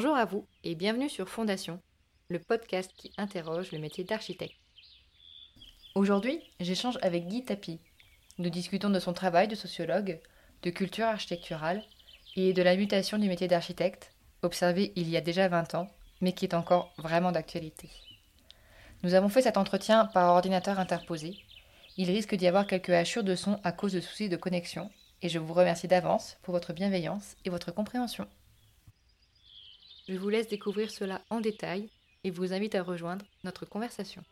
Bonjour à vous et bienvenue sur Fondation, le podcast qui interroge le métier d'architecte. Aujourd'hui, j'échange avec Guy Tapi. Nous discutons de son travail de sociologue, de culture architecturale et de la mutation du métier d'architecte, observé il y a déjà 20 ans, mais qui est encore vraiment d'actualité. Nous avons fait cet entretien par ordinateur interposé. Il risque d'y avoir quelques hachures de son à cause de soucis de connexion, et je vous remercie d'avance pour votre bienveillance et votre compréhension. Je vous laisse découvrir cela en détail et vous invite à rejoindre notre conversation.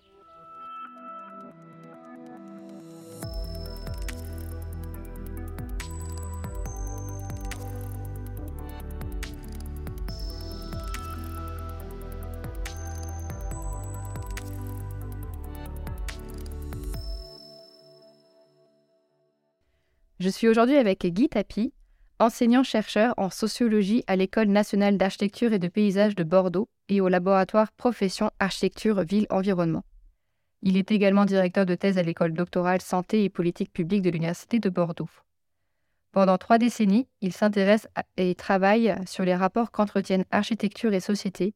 Je suis aujourd'hui avec Guy Tapi, enseignant-chercheur en sociologie à l'École nationale d'architecture et de paysage de Bordeaux et au laboratoire Profession Architecture Ville Environnement. Il est également directeur de thèse à l'école doctorale Santé et politique publique de l'Université de Bordeaux. Pendant trois décennies, il s'intéresse et travaille sur les rapports qu'entretiennent architecture et société,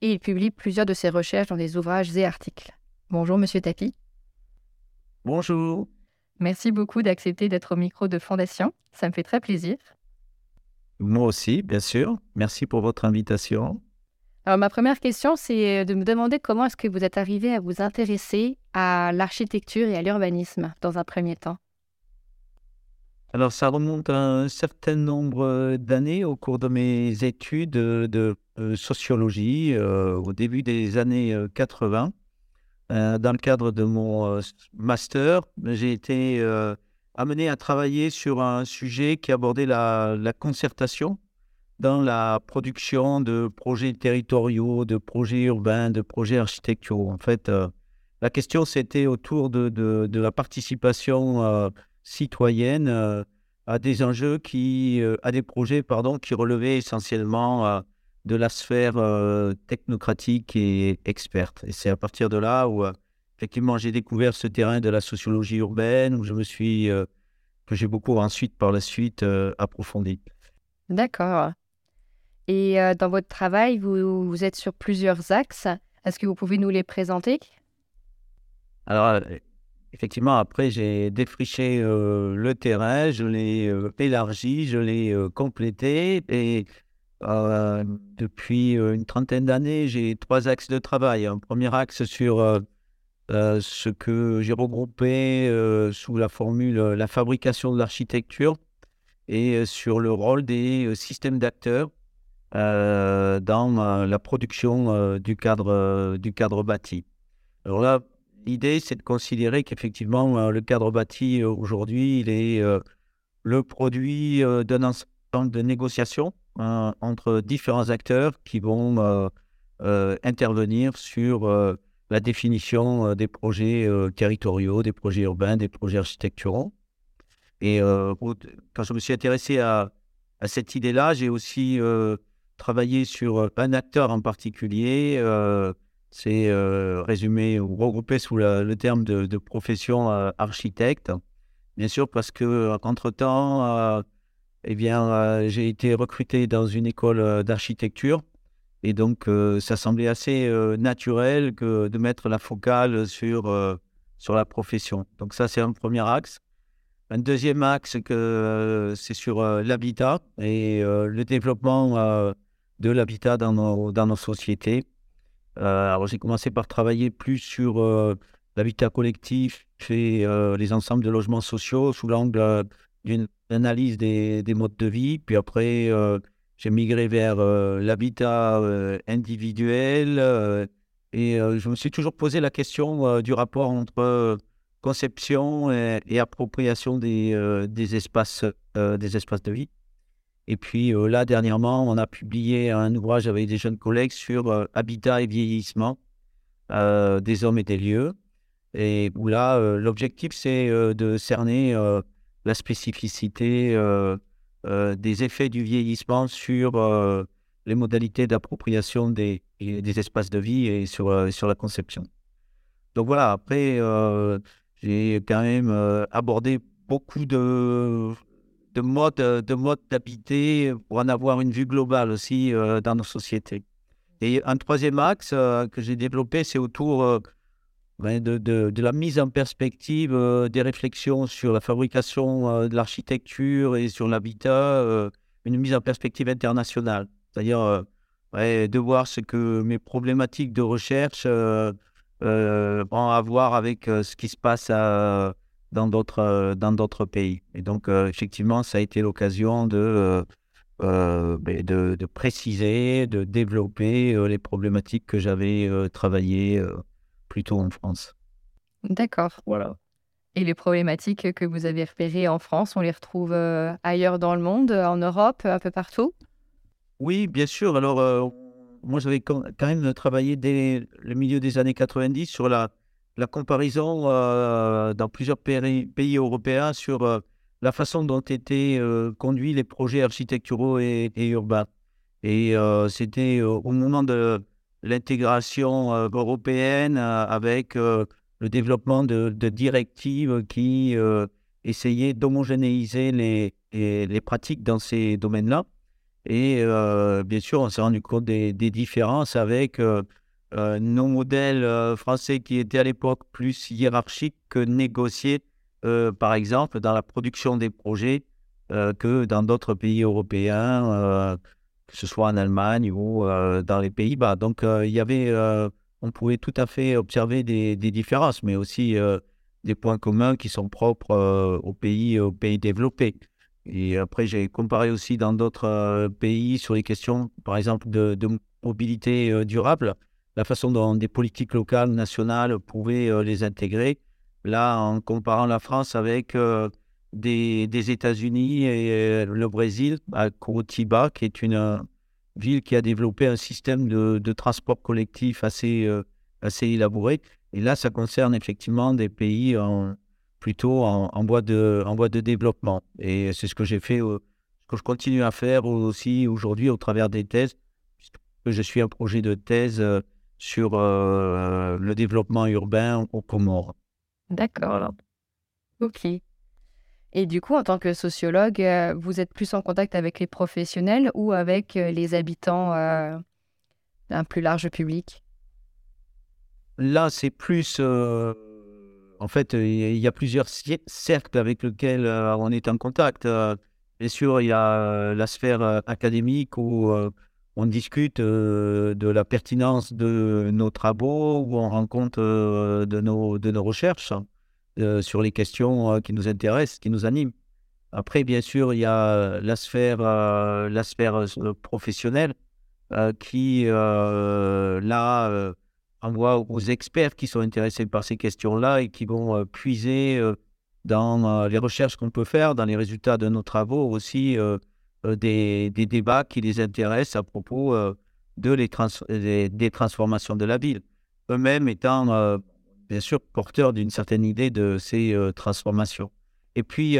et il publie plusieurs de ses recherches dans des ouvrages et articles. Bonjour, monsieur Tapi. Bonjour. Merci beaucoup d'accepter d'être au micro de Fondation. Ça me fait très plaisir. Moi aussi, bien sûr. Merci pour votre invitation. Alors, ma première question, c'est de me demander comment est-ce que vous êtes arrivé à vous intéresser à l'architecture et à l'urbanisme dans un premier temps? Alors, ça remonte à un certain nombre d'années au cours de mes études de euh, sociologie euh, au début des années 80. Euh, dans le cadre de mon master, j'ai été amené à travailler sur un sujet qui abordait la, concertation dans la production de projets territoriaux, de projets urbains, de projets architecturaux. En fait, euh, la question, c'était autour de, la participation euh, citoyenne euh, à des enjeux qui, à des projets, pardon, qui relevaient essentiellement de la sphère technocratique et experte. Et c'est à partir de là où effectivement, j'ai découvert ce terrain de la sociologie urbaine où je me suis, euh, que j'ai beaucoup ensuite, par la suite, euh, approfondi. D'accord. Et euh, dans votre travail, vous, vous, êtes sur plusieurs axes. Est-ce que vous pouvez nous les présenter? Alors, effectivement, après, j'ai défriché le terrain, je l'ai élargi, je l'ai complété. Et depuis une trentaine d'années, j'ai trois axes de travail. Un premier axe sur euh, ce que j'ai regroupé euh, sous la formule euh, la fabrication de l'architecture et sur le rôle des systèmes d'acteurs dans la production du, cadre, du cadre bâti. Alors là, l'idée, c'est de considérer qu'effectivement, le cadre bâti aujourd'hui, il est le produit d'un ensemble de négociations hein, entre différents acteurs qui vont intervenir sur la définition euh, des projets euh, territoriaux, des projets urbains, des projets architecturaux. Et euh, quand je me suis intéressé à, cette idée-là, j'ai aussi travaillé sur un acteur en particulier. c'est résumé ou regroupé sous le terme de, profession architecte. Bien sûr, parce que entre-temps, eh bien, j'ai été recruté dans une école d'architecture et donc, euh, ça semblait assez euh, naturel que de mettre la focale sur, euh, sur la profession. Donc, ça, c'est un premier axe. Un deuxième axe, que, c'est sur l'habitat et le développement de l'habitat dans nos, dans nos sociétés. alors, j'ai commencé par travailler plus sur l'habitat collectif et les ensembles de logements sociaux sous l'angle d'une analyse des, des, modes de vie. Puis après, j'ai migré vers euh, l'habitat euh, individuel euh, et je me suis toujours posé la question du rapport entre conception et, appropriation des, des, espaces, des espaces de vie. Et puis là, dernièrement, on a publié un ouvrage avec des jeunes collègues sur habitat et vieillissement des hommes et des lieux. Et où là, l'objectif, c'est de cerner la spécificité des effets du vieillissement sur euh, les modalités d'appropriation des, des, espaces de vie et sur, euh, sur la conception. Donc voilà, après, j'ai quand même abordé beaucoup de, de mode de mode d'habiter pour en avoir une vue globale aussi dans nos sociétés. Et un troisième axe que j'ai développé, c'est autour de, de, de, la mise en perspective des réflexions sur la fabrication de l'architecture et sur l'habitat, une mise en perspective internationale. C'est-à-dire de voir ce que mes problématiques de recherche euh, euh, ont à voir avec euh, ce qui se passe dans d'autres dans d'autres pays. Et donc effectivement, ça a été l'occasion de, ben, de, de préciser, de développer les problématiques que j'avais travaillées plutôt en France. D'accord. Voilà. Et les problématiques que vous avez repérées en France, on les retrouve ailleurs dans le monde, en Europe, un peu partout? Oui, bien sûr. Alors, euh, moi, j'avais quand même travaillé dès le milieu des années 90 sur la, la comparaison euh, dans plusieurs pays, européens sur euh, la façon dont étaient conduits les projets architecturaux et, urbains. Et c'était au moment de l'intégration européenne avec le développement de, directives qui essayaient d'homogénéiser les, pratiques dans ces domaines-là. Et euh, bien sûr, on s'est rendu compte des, différences avec euh, euh, nos modèles français qui étaient à l'époque plus hiérarchiques que négociés, par exemple, dans la production des projets que dans d'autres pays européens, que ce soit en Allemagne ou dans les Pays-Bas. Donc, il y avait, on pouvait tout à fait observer des, différences, mais aussi des points communs qui sont propres aux pays, aux pays développés. Et après, j'ai comparé aussi dans d'autres euh, pays sur les questions, par exemple, de, mobilité euh, durable, la façon dont des politiques locales, nationales pouvaient euh, les intégrer. Là, en comparant la France avec des, États-Unis et le Brésil, à Curitiba, qui est une ville qui a développé un système de, transport collectif assez, assez élaboré. Et là, ça concerne effectivement des pays plutôt en, voie de, en voie de développement. Et c'est ce que j'ai fait, euh, ce que je continue à faire aussi aujourd'hui au travers des thèses, puisque je suis un projet de thèse euh, sur euh, le développement urbain au Comores. D'accord. Ok. Et du coup, en tant que sociologue, vous êtes plus en contact avec les professionnels ou avec les habitants d'un plus large public? Là, c'est plus en fait, il y a plusieurs cercles avec lesquels euh, on est en contact. Euh, bien sûr, il y a euh, la sphère académique où on discute de la pertinence de nos travaux, où on rend compte de nos, de nos recherches sur les questions qui nous intéressent, qui nous animent. Après, bien sûr, il y a la sphère, la sphère professionnelle qui, là, envoie aux experts qui sont intéressés par ces questions-là et qui vont euh, puiser euh, dans euh, les recherches qu'on peut faire, dans les résultats de nos travaux, aussi des, débats qui les intéressent à propos de les des, transformations de la ville. Eux-mêmes étant, bien sûr, porteurs d'une certaine idée de ces transformations. Et puis,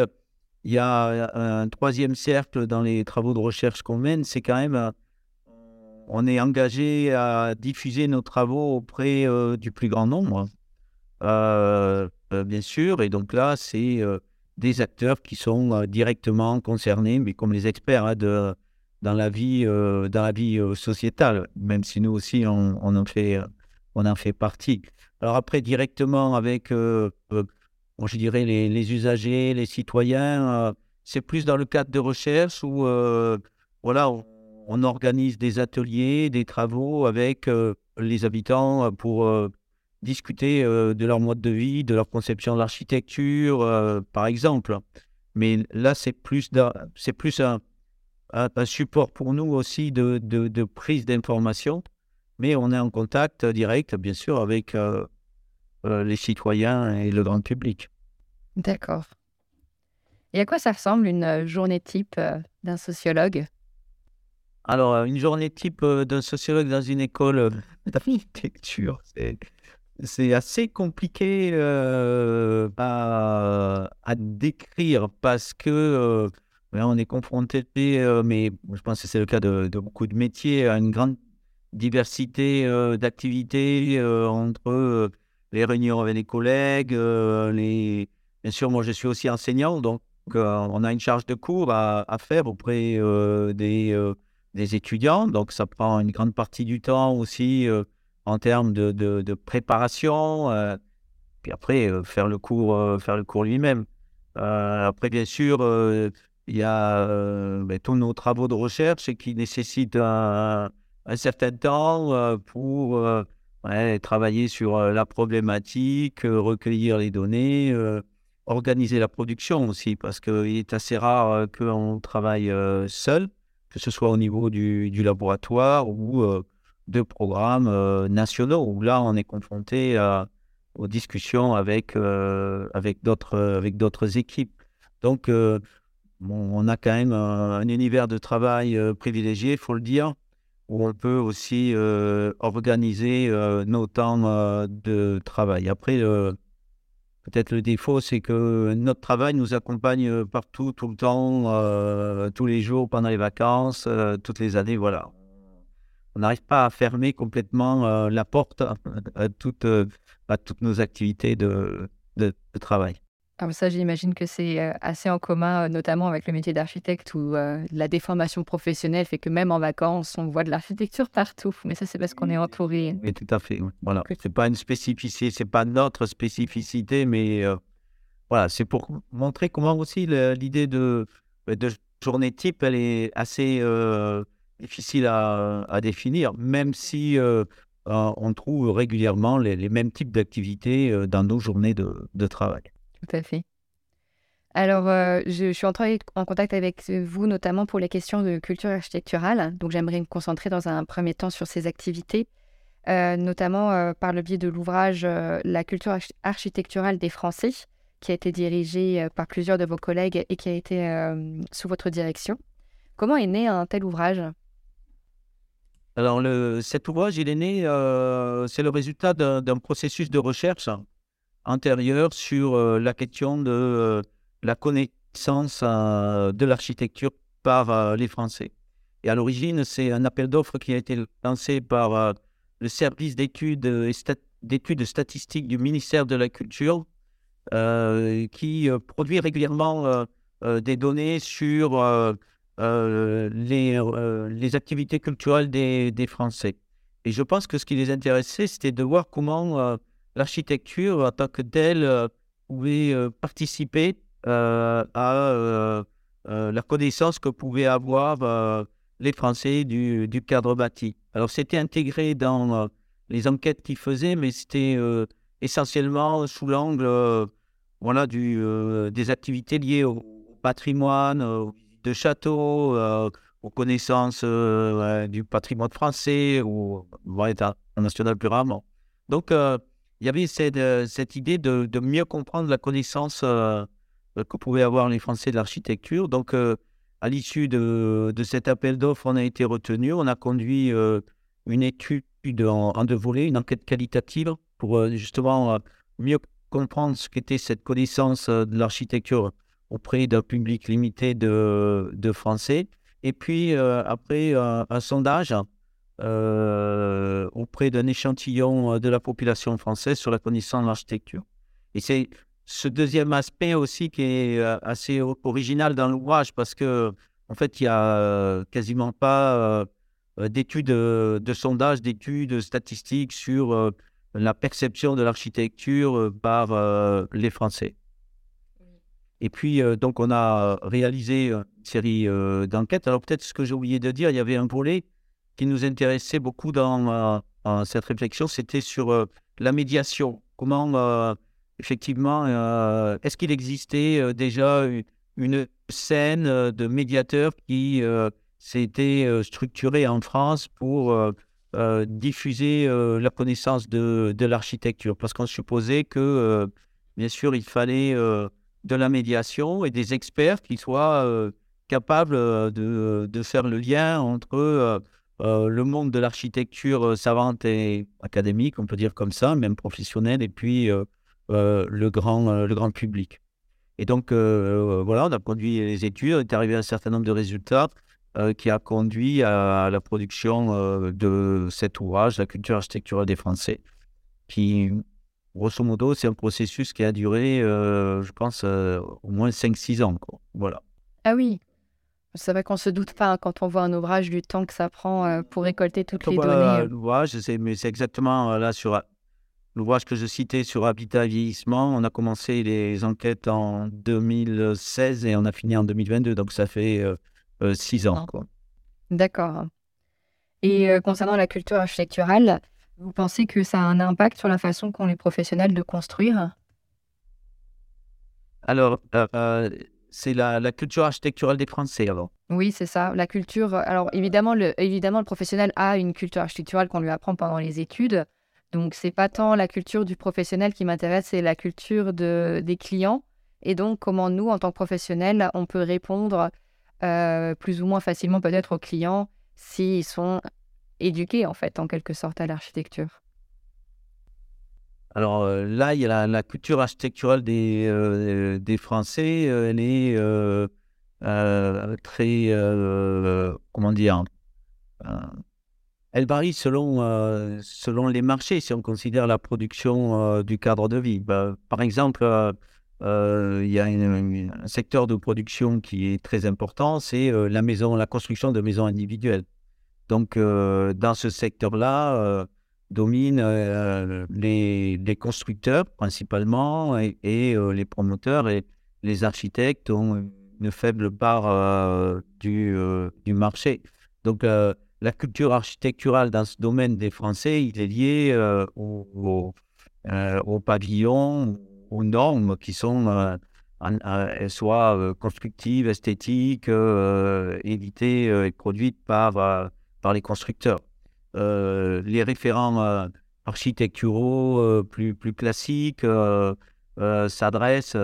il y a un troisième cercle dans les travaux de recherche qu'on mène, c'est quand même on est engagé à diffuser nos travaux auprès euh, du plus grand nombre, euh, euh, bien sûr. Et donc là, c'est des acteurs qui sont directement concernés, mais comme les experts hein, de, dans la vie, dans la vie sociétale, même si nous aussi, on, en, fait, on en fait partie. Alors après, directement avec, je dirais, les, usagers, les citoyens, c'est plus dans le cadre de recherche où, voilà, on, organise des ateliers, des travaux avec euh, les habitants euh, pour euh, discuter de leur mode de vie, de leur conception de l'architecture, par exemple. Mais là, c'est plus, c'est plus un, support pour nous aussi de, prise d'information. Mais on est en contact direct, bien sûr, avec les citoyens et le grand public. D'accord. Et à quoi ça ressemble une journée type d'un sociologue? Alors, euh, une journée type euh, d'un sociologue dans une école euh, d'architecture, c'est assez compliqué à, décrire parce que on est confronté, mais je pense que c'est le cas de, beaucoup de métiers, à une grande diversité d'activités entre les réunions avec les collègues, les... bien sûr, moi je suis aussi enseignant, donc on a une charge de cours à, faire auprès des, des, étudiants. Donc, ça prend une grande partie du temps aussi en termes de, de, préparation. puis après, faire le cours, cours lui-même. après, bien sûr, il y a ben, tous nos travaux de recherche qui nécessitent un, un certain temps pour travailler sur la problématique, recueillir les données, organiser la production aussi, parce qu'il est assez rare qu'on travaille seul, que ce soit au niveau du, du laboratoire ou de programmes nationaux, où là, on est confronté aux discussions avec, avec d'autres équipes. Donc, on a quand même un, un univers de travail privilégié, il faut le dire où on peut aussi euh, organiser euh, nos temps euh, de travail. Après, peut-être le défaut, c'est que notre travail nous accompagne partout, tout le temps, tous les jours, pendant les vacances, toutes les années. Voilà. On n'arrive pas à fermer complètement la porte à toutes, nos activités de travail. Ah, ça, j'imagine que c'est assez en commun, notamment avec le métier d'architecte où la déformation professionnelle fait que même en vacances, on voit de l'architecture partout. Mais ça, c'est parce qu'on est entouré. Oui, tout à fait. Voilà. C'est pas une spécificité, c'est pas notre spécificité, mais voilà, c'est pour montrer comment aussi l'idée de, bah, de journée type, elle est assez difficile à, à, définir, même si on trouve régulièrement les, les mêmes types d'activités dans nos journées de, de travail. Tout à fait. Alors, euh, je, suis entrée en contact avec vous notamment pour les questions de culture architecturale. Donc, j'aimerais me concentrer dans un premier temps sur ces activités, euh, notamment euh, par le biais de l'ouvrage La culture architecturale des Français, qui a été dirigé par plusieurs de vos collègues et qui a été sous votre direction. Comment est né un tel ouvrage? Alors, cet ouvrage, il est né, c'est le résultat d'un processus de recherche antérieure sur euh, la question de euh, la connaissance euh, de l'architecture par les Français. Et à l'origine, c'est un appel d'offres qui a été lancé par le service d'études d'études statistiques du ministère de la Culture, qui produit régulièrement des données sur les, activités culturelles des, Français. Et je pense que ce qui les intéressait, c'était de voir comment l'architecture en tant que telle euh, pouvait euh, participer euh, à la connaissance que pouvaient avoir les Français du, cadre bâti. Alors c'était intégré dans les enquêtes qu'ils faisaient, mais c'était essentiellement sous l'angle voilà, des activités liées au patrimoine, de châteaux, aux connaissances du patrimoine français ou international plus rarement. Donc, il y avait cette, euh, idée de, mieux comprendre la connaissance euh, que pouvaient avoir les Français de l'architecture. Donc, euh, à l'issue de, cet appel d'offres, on a été retenu. On a conduit une étude en, en, deux volets, une enquête qualitative pour justement mieux comprendre ce qu'était cette connaissance de l'architecture auprès d'un public limité de Français. Et puis, après, un sondage euh, auprès d'un échantillon euh, de la population française sur la connaissance de l'architecture. Et c'est ce deuxième aspect aussi qui est euh, assez original dans l'ouvrage parce que en fait, il n'y a quasiment pas d'études de sondage, d'études statistiques sur la perception de l'architecture par les Français. Et puis, donc, on a réalisé une série d'enquêtes. Alors, peut-être ce que j'ai oublié de dire, il y avait un volet qui nous intéressait beaucoup dans euh, cette réflexion, c'était sur euh, la médiation. Comment, euh, effectivement, est-ce qu'il existait déjà une scène de médiateurs qui s'était structurée en France pour diffuser la connaissance de, l'architecture? Parce qu'on supposait que, bien sûr, il fallait de la médiation et des experts qui soient capables de, faire le lien entre euh, le monde de l'architecture euh, savante et académique, on peut dire comme ça, même professionnelle, et puis euh, le, grand, le grand public. Et donc, voilà, on a conduit les études, on est arrivé à un certain nombre de résultats qui a conduit à, la production de cet ouvrage, La culture architecturale des Français, qui grosso modo, c'est un processus qui a duré, je pense, au moins 5-6 ans. Voilà. Ah oui, c'est vrai qu'on se doute pas hein, quand on voit un ouvrage du temps que ça prend pour récolter toutes les données. L'ouvrage, mais c'est exactement là sur l'ouvrage que je citais sur Habitat et vieillissement. On a commencé les enquêtes en 2016 et on a fini en 2022, donc ça fait 6 ans. D'accord. Et concernant la culture architecturale, vous pensez que ça a un impact sur la façon qu'ont les professionnels de construire? Alors, c'est la, culture architecturale des Français alors. Oui, c'est ça. La culture. Alors évidemment, le, évidemment, le professionnel a une culture architecturale qu'on lui apprend pendant les études. Donc c'est pas tant la culture du professionnel qui m'intéresse, c'est la culture de, des clients. Et donc comment nous, en tant que professionnels, on peut répondre euh, plus ou moins facilement peut-être aux clients s'ils sont éduqués en fait en quelque sorte à l'architecture. Alors euh, là, il y a la, culture architecturale des, euh, Français, elle est très, comment dire, elle varie selon, selon les marchés, si on considère la production du cadre de vie. Bah, par exemple, il y a un secteur de production qui est très important, c'est la la construction de maisons individuelles. Donc, dans ce secteur-là, dominent les, les, constructeurs principalement et, les promoteurs et les architectes ont une faible part du, du marché. Donc, la culture architecturale dans ce domaine des Français, il est lié au, au, pavillon, aux normes qui sont soit constructives, esthétiques, évitées et produites par les constructeurs. Euh, les référents euh, architecturaux euh, plus, plus classiques s'adressent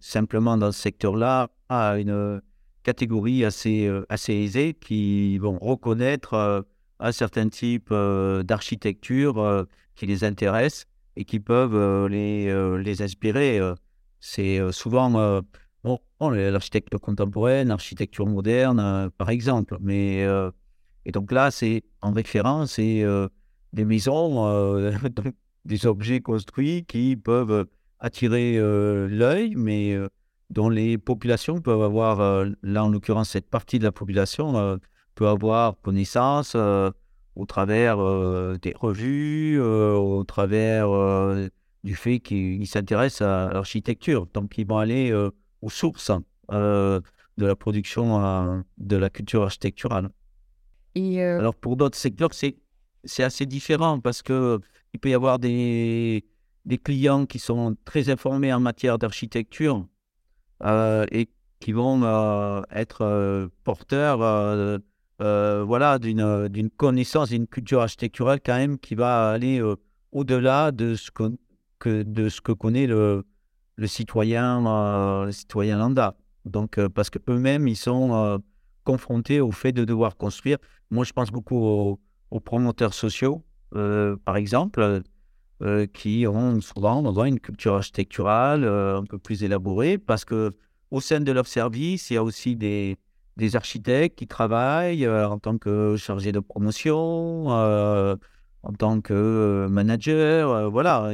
simplement dans ce secteur-là à une catégorie assez, assez aisée qui vont reconnaître un certain type d'architecture qui les intéresse et qui peuvent les, les inspirer. C'est souvent bon, l'architecture contemporaine, l'architecture moderne, par exemple, mais et donc là, c'est en référence, c'est euh, des maisons, euh, des objets construits qui peuvent attirer euh, l'œil, mais dont les populations peuvent avoir, là en l'occurrence, cette partie de la population peut avoir connaissance au travers des revues, au travers du fait qu'ils s'intéressent à l'architecture. Donc, ils vont aller aux sources de la production de la culture architecturale. Euh, Alors pour d'autres secteurs, c'est, assez différent parce que il peut y avoir des, des clients qui sont très informés en matière d'architecture euh, et qui vont euh, être porteurs voilà, d'une, connaissance, d'une culture architecturale quand même qui va aller au-delà de ce que, que, de ce que connaît le, le citoyen, le citoyen lambda. Donc, parce qu'eux-mêmes, ils sont confrontés au fait de devoir construire. Moi, je pense beaucoup aux, promoteurs sociaux, euh, par exemple, euh, qui ont souvent une culture architecturale euh, un peu plus élaborée, parce que au sein de leur service, il y a aussi des, des architectes qui travaillent en tant que chargés de promotion, en tant que manager, voilà,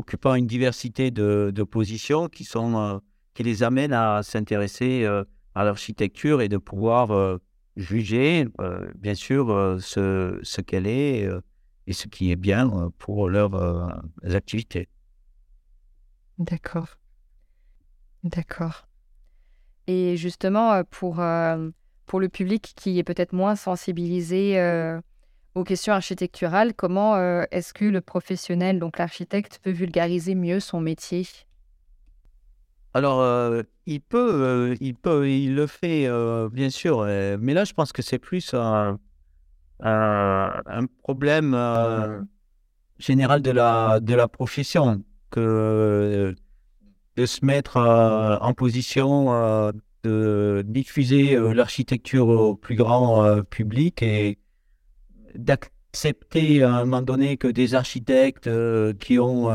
occupant une diversité de, de positions qui sont qui les amènent à s'intéresser à l'architecture et de pouvoir euh, juger, euh, bien sûr, euh, ce, qu'elle est et ce qui est bien pour leurs activités. D'accord. D'accord. Et justement, pour, pour le public qui est peut-être moins sensibilisé aux questions architecturales, comment est-ce que le professionnel, donc l'architecte, peut vulgariser mieux son métier? Alors, euh, il peut, euh, il peut, il le fait, euh, bien sûr, mais là, je pense que c'est plus un, problème général de la, de la profession que de se mettre en position de diffuser l'architecture au plus grand public et d'accepter à un moment donné que des architectes qui ont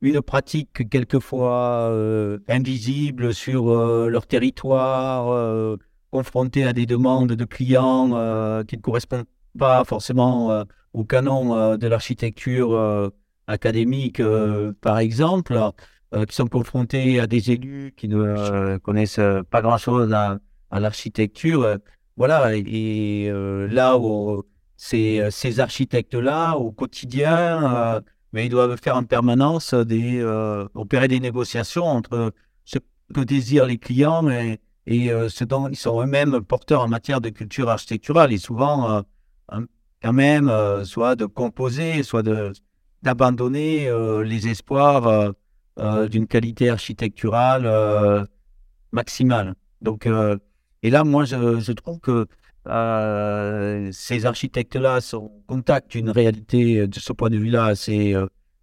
une pratique quelquefois euh, invisible sur euh, leur territoire, euh, confrontés à des demandes de clients qui ne correspondent pas forcément au canon de l'architecture académiques, par exemple, qui sont confrontés à des élus qui ne connaissent pas grand-chose à, l'architecture. voilà, et, là où ces architectes-là, au quotidien, mais ils doivent faire en permanence des, opérer des négociations entre ce que désirent les clients et, et ce dont ils sont eux-mêmes porteurs en matière de culture architecturale. Et souvent, quand même, soit de composer, soit d'abandonner les espoirs d'une qualité architecturale maximale. Donc, et là, moi, je, je trouve que ces architectes-là sont contact d'une réalité de ce point de vue-là assez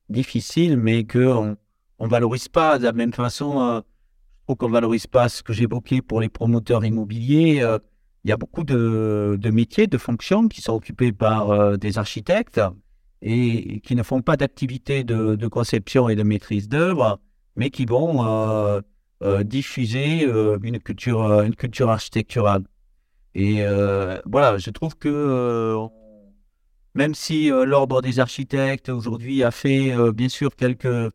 difficile, mais qu'on ne valorise pas de la même façon qu'on ne valorise pas ce que j'évoquais pour les promoteurs immobiliers. Euh, il y a beaucoup de, métiers, de fonctions qui sont occupés par euh, des architectes et qui ne font pas d'activité de, conception et de maîtrise d'œuvre, mais qui vont euh, diffuser une culture architecturale. Et voilà, je trouve que même si l'ordre des architectes aujourd'hui a fait bien sûr quelques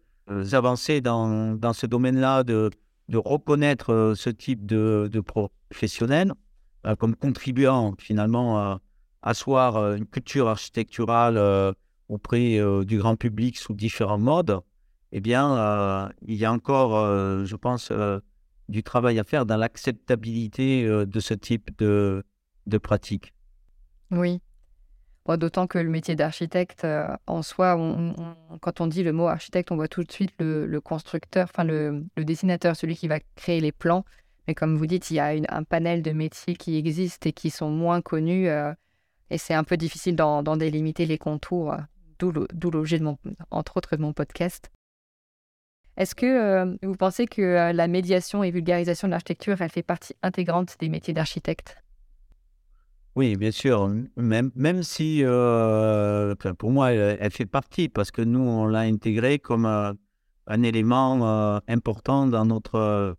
avancées dans, dans ce domaine-là de, de reconnaître euh, ce type de, de professionnels euh, comme contribuant finalement à asseoir euh, une culture architecturale auprès du grand public sous différents modes, eh bien, il y a encore, je pense, du travail à faire dans l'acceptabilité de ce type de, pratique. Oui, D'autant que le métier d'architecte, euh, en soi, quand on dit le mot architecte, on voit tout de suite le, constructeur, enfin le, dessinateur, celui qui va créer les plans. Mais comme vous dites, il y a un panel de métiers qui existent et qui sont moins connus. Euh, et c'est un peu difficile d'en délimiter les contours, euh, d'où l'objet, entre autres, de mon podcast. Est-ce que vous pensez que la médiation et vulgarisation de l'architecture, elle fait partie intégrante des métiers d'architecte? Oui, bien sûr. Même, même si, euh, pour moi, elle, fait partie parce que nous, on l'a intégrée comme euh, un élément euh, important dans notre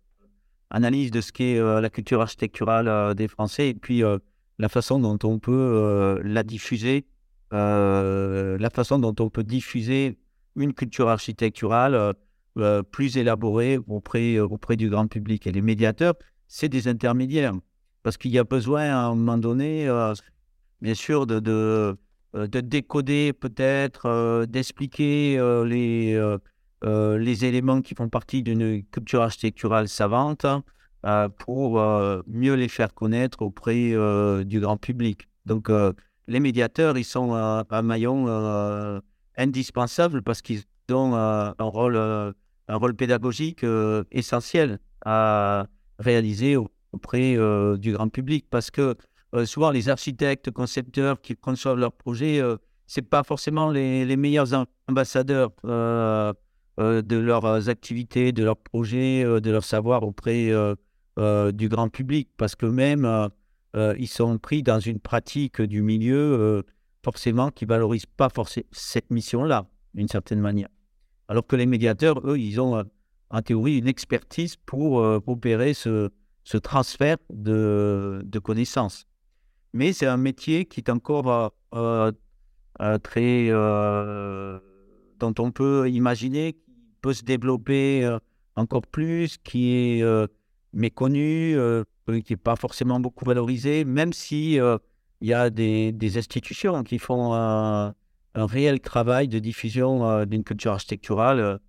analyse de ce qu'est la culture architecturale des Français et puis la façon dont on peut la diffuser, la façon dont on peut diffuser une culture architecturale plus élaborée auprès, auprès du grand public. Et les médiateurs, c'est des intermédiaires parce qu'il y a besoin à un moment donné, euh, bien sûr, de, de, euh, de décoder peut-être, euh, d'expliquer les, les éléments qui font partie d'une culture architecturale savante pour mieux les faire connaître auprès du grand public. Donc, les médiateurs, ils sont un maillon indispensable parce qu'ils ont un rôle, un rôle pédagogique essentiel à réaliser auprès euh, du grand public parce que euh, souvent les architectes, concepteurs qui conçoivent leurs projets, euh, c'est pas forcément les, les meilleurs ambassadeurs de leurs activités, de leurs projets, de leur savoir auprès du grand public parce que même ils sont pris dans une pratique du milieu forcément qui valorise pas forcément cette mission-là d'une certaine manière. Alors que les médiateurs, eux, ils ont en théorie une expertise pour opérer ce, transfert de, connaissances. Mais c'est un métier qui est encore euh, euh, euh, très. dont on peut imaginer qu'il peut se développer encore plus, qui est méconnu, qui n'est pas forcément beaucoup valorisé, même si il y a des, des, institutions qui font un, réel travail de diffusion d'une culture architecturale.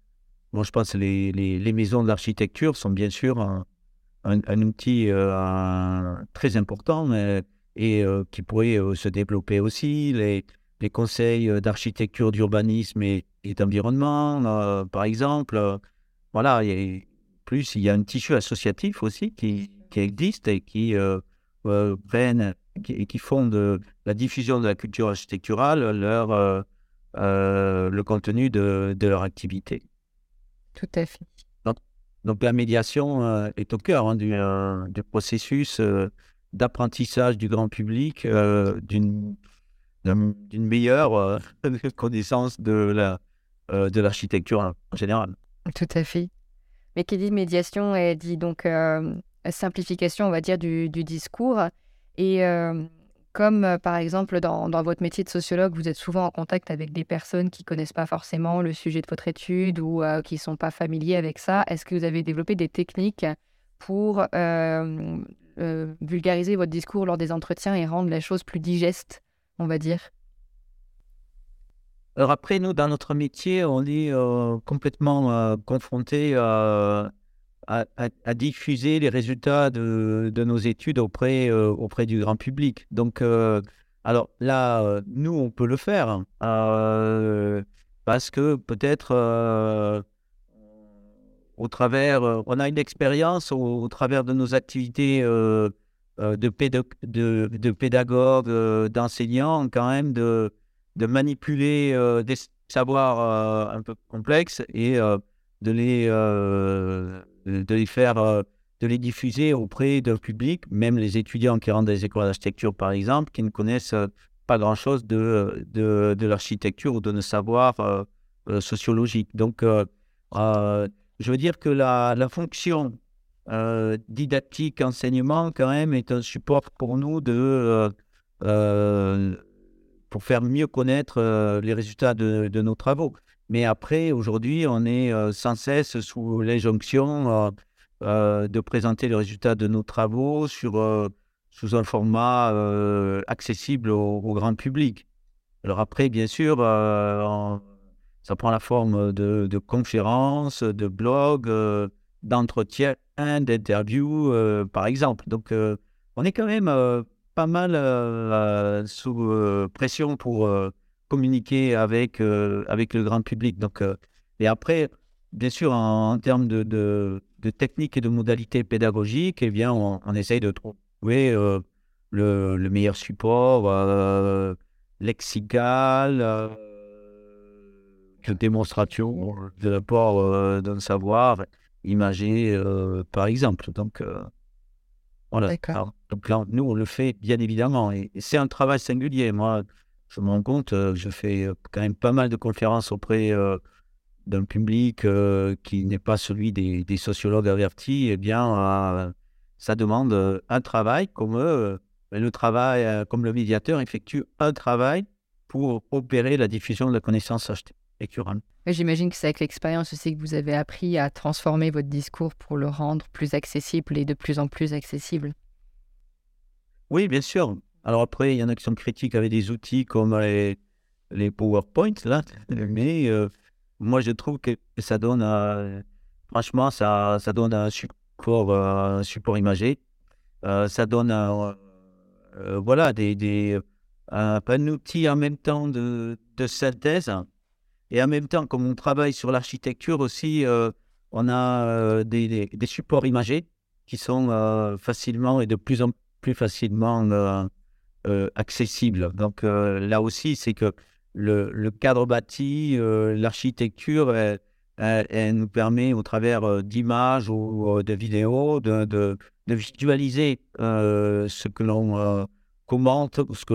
Bon, je pense que les, les, maisons d'architecture sont bien sûr un, un, outil euh, très important et euh, qui pourrait euh, se développer aussi. Les, les conseils d'architecture, d'urbanisme et, d'environnement, par exemple. voilà, et plus il y a un tissu associatif aussi qui, qui existe et qui prennent et qui font de la diffusion de la culture architecturale leur, le contenu de, de leur activité. Tout à fait. Donc la médiation euh, est au cœur hein, du, euh, du, processus euh, d'apprentissage du grand public d'une meilleure connaissance de la de l'architecture en général. Tout à fait. Mais qui dit médiation, elle dit donc simplification, on va dire, du, du discours. Et comme euh, par exemple dans, dans, votre métier de sociologue, vous êtes souvent en contact avec des personnes qui connaissent pas forcément le sujet de votre étude ou euh, qui sont pas familiers avec ça, est-ce que vous avez développé des techniques pour euh, vulgariser votre discours lors des entretiens et rendre les choses plus digestes, on va dire? Alors après, nous, dans notre métier, on est complètement confronté à à, diffuser les résultats de, nos études auprès, euh, auprès du grand public. Donc, euh, alors là, euh, nous, on peut le faire hein. parce que peut-être au travers, on a une expérience au, travers de nos activités de, de, de pédagogues, d'enseignants, quand même, de manipuler des savoirs un peu complexes et de les de les faire, euh, de les diffuser auprès d'un public, même les étudiants qui rentrent les écoles d'architecture, par exemple, qui ne connaissent euh, pas grand-chose de, de, de l'architecture ou de nos savoirs euh, sociologiques. Donc, je veux dire que la, la fonction didactique, enseignement, quand même, est un support pour nous de, pour faire mieux connaître les résultats de, de nos travaux. Mais après, aujourd'hui, on est euh, sans cesse sous l'injonction euh, euh, de présenter les résultats de nos travaux sur, sous un format accessible au, grand public. Alors après, bien sûr, ça prend la forme de conférences, de blogs, d'entretiens, d'interviews, par exemple. Donc, on est quand même pas mal sous pression pour communiquer avec, euh, avec le grand public. Donc, euh, et après, bien sûr, en, termes de, de, de, techniques et de modalités pédagogiques, eh bien, on, on essaye de trouver euh, le, le, meilleur support lexical, de démonstration de l'apport d'un savoir imagé, par exemple. Donc, voilà. donc là, nous, on le fait bien évidemment. Et, et c'est un travail singulier. Moi, je me rends compte, euh, je fais euh, quand même pas mal de conférences auprès euh, d'un public qui n'est pas celui des, sociologues avertis, eh bien, ça demande un travail comme le travail, comme le médiateur effectue un travail pour opérer la diffusion de la connaissance architecturale. J'imagine que c'est avec l'expérience aussi que vous avez appris à transformer votre discours pour le rendre plus accessible et de plus en plus accessible. Oui, bien sûr. Alors après, il y en a qui sont critiques avec des outils comme les, les PowerPoint, là, mais euh, moi je trouve que ça donne, franchement, ça, ça donne un support, euh, un support imagé. Euh, ça donne un, voilà, des, des, un, outil en même temps de, de, synthèse. Et en même temps, comme on travaille sur l'architecture aussi, on a des, des, des, supports imagés qui sont facilement et de plus en plus facilement euh, accessible. Donc euh, là aussi, c'est que le, cadre bâti, euh, l'architecture, elle, nous permet au travers d'images ou de vidéos de, visualiser ce que l'on commente, ce que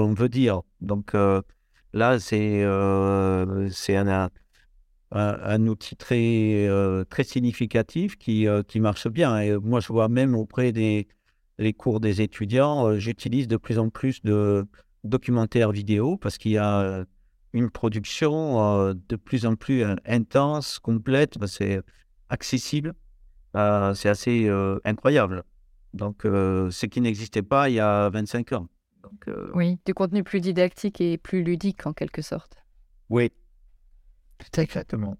l'on veut dire. Donc là, c'est un, outil très, très significatif qui, qui marche bien. Et moi, je vois même auprès des, les cours des étudiants, euh, j'utilise de plus en plus de documentaires vidéo parce qu'il y a une production euh, de plus en plus euh, intense, complète, c'est accessible, c'est assez incroyable. Donc, ce qui n'existait pas il y a 25 ans. Donc, oui, du contenu plus didactique et plus ludique en quelque sorte. Oui, tout exactement.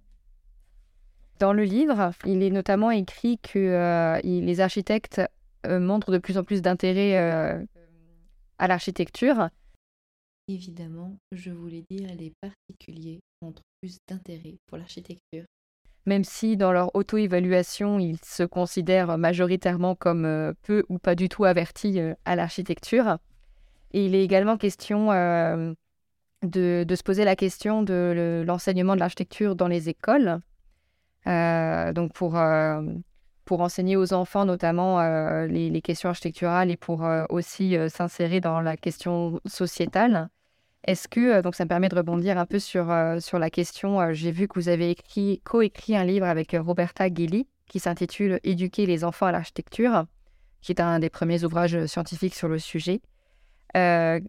Dans le livre, il est notamment écrit que les architectes euh, montre de plus en plus d'intérêt euh, à l'architecture. Évidemment, je voulais dire les particuliers montrent plus d'intérêt pour l'architecture. Même si dans leur auto-évaluation, ils se considèrent majoritairement comme euh, peu ou pas du tout avertis à l'architecture. Et il est également question de, de, se poser la question de l'enseignement de l'architecture dans les écoles. donc pour pour enseigner aux enfants notamment euh, les, questions architecturales et pour euh, aussi euh, s'insérer dans la question sociétale. Est-ce que, donc ça me permet de rebondir un peu sur, sur la question, j'ai vu que vous avez écrit, coécrit un livre avec Roberta Gilly qui s'intitule Éduquer les enfants à l'architecture, qui est un des premiers ouvrages scientifiques sur le sujet. quel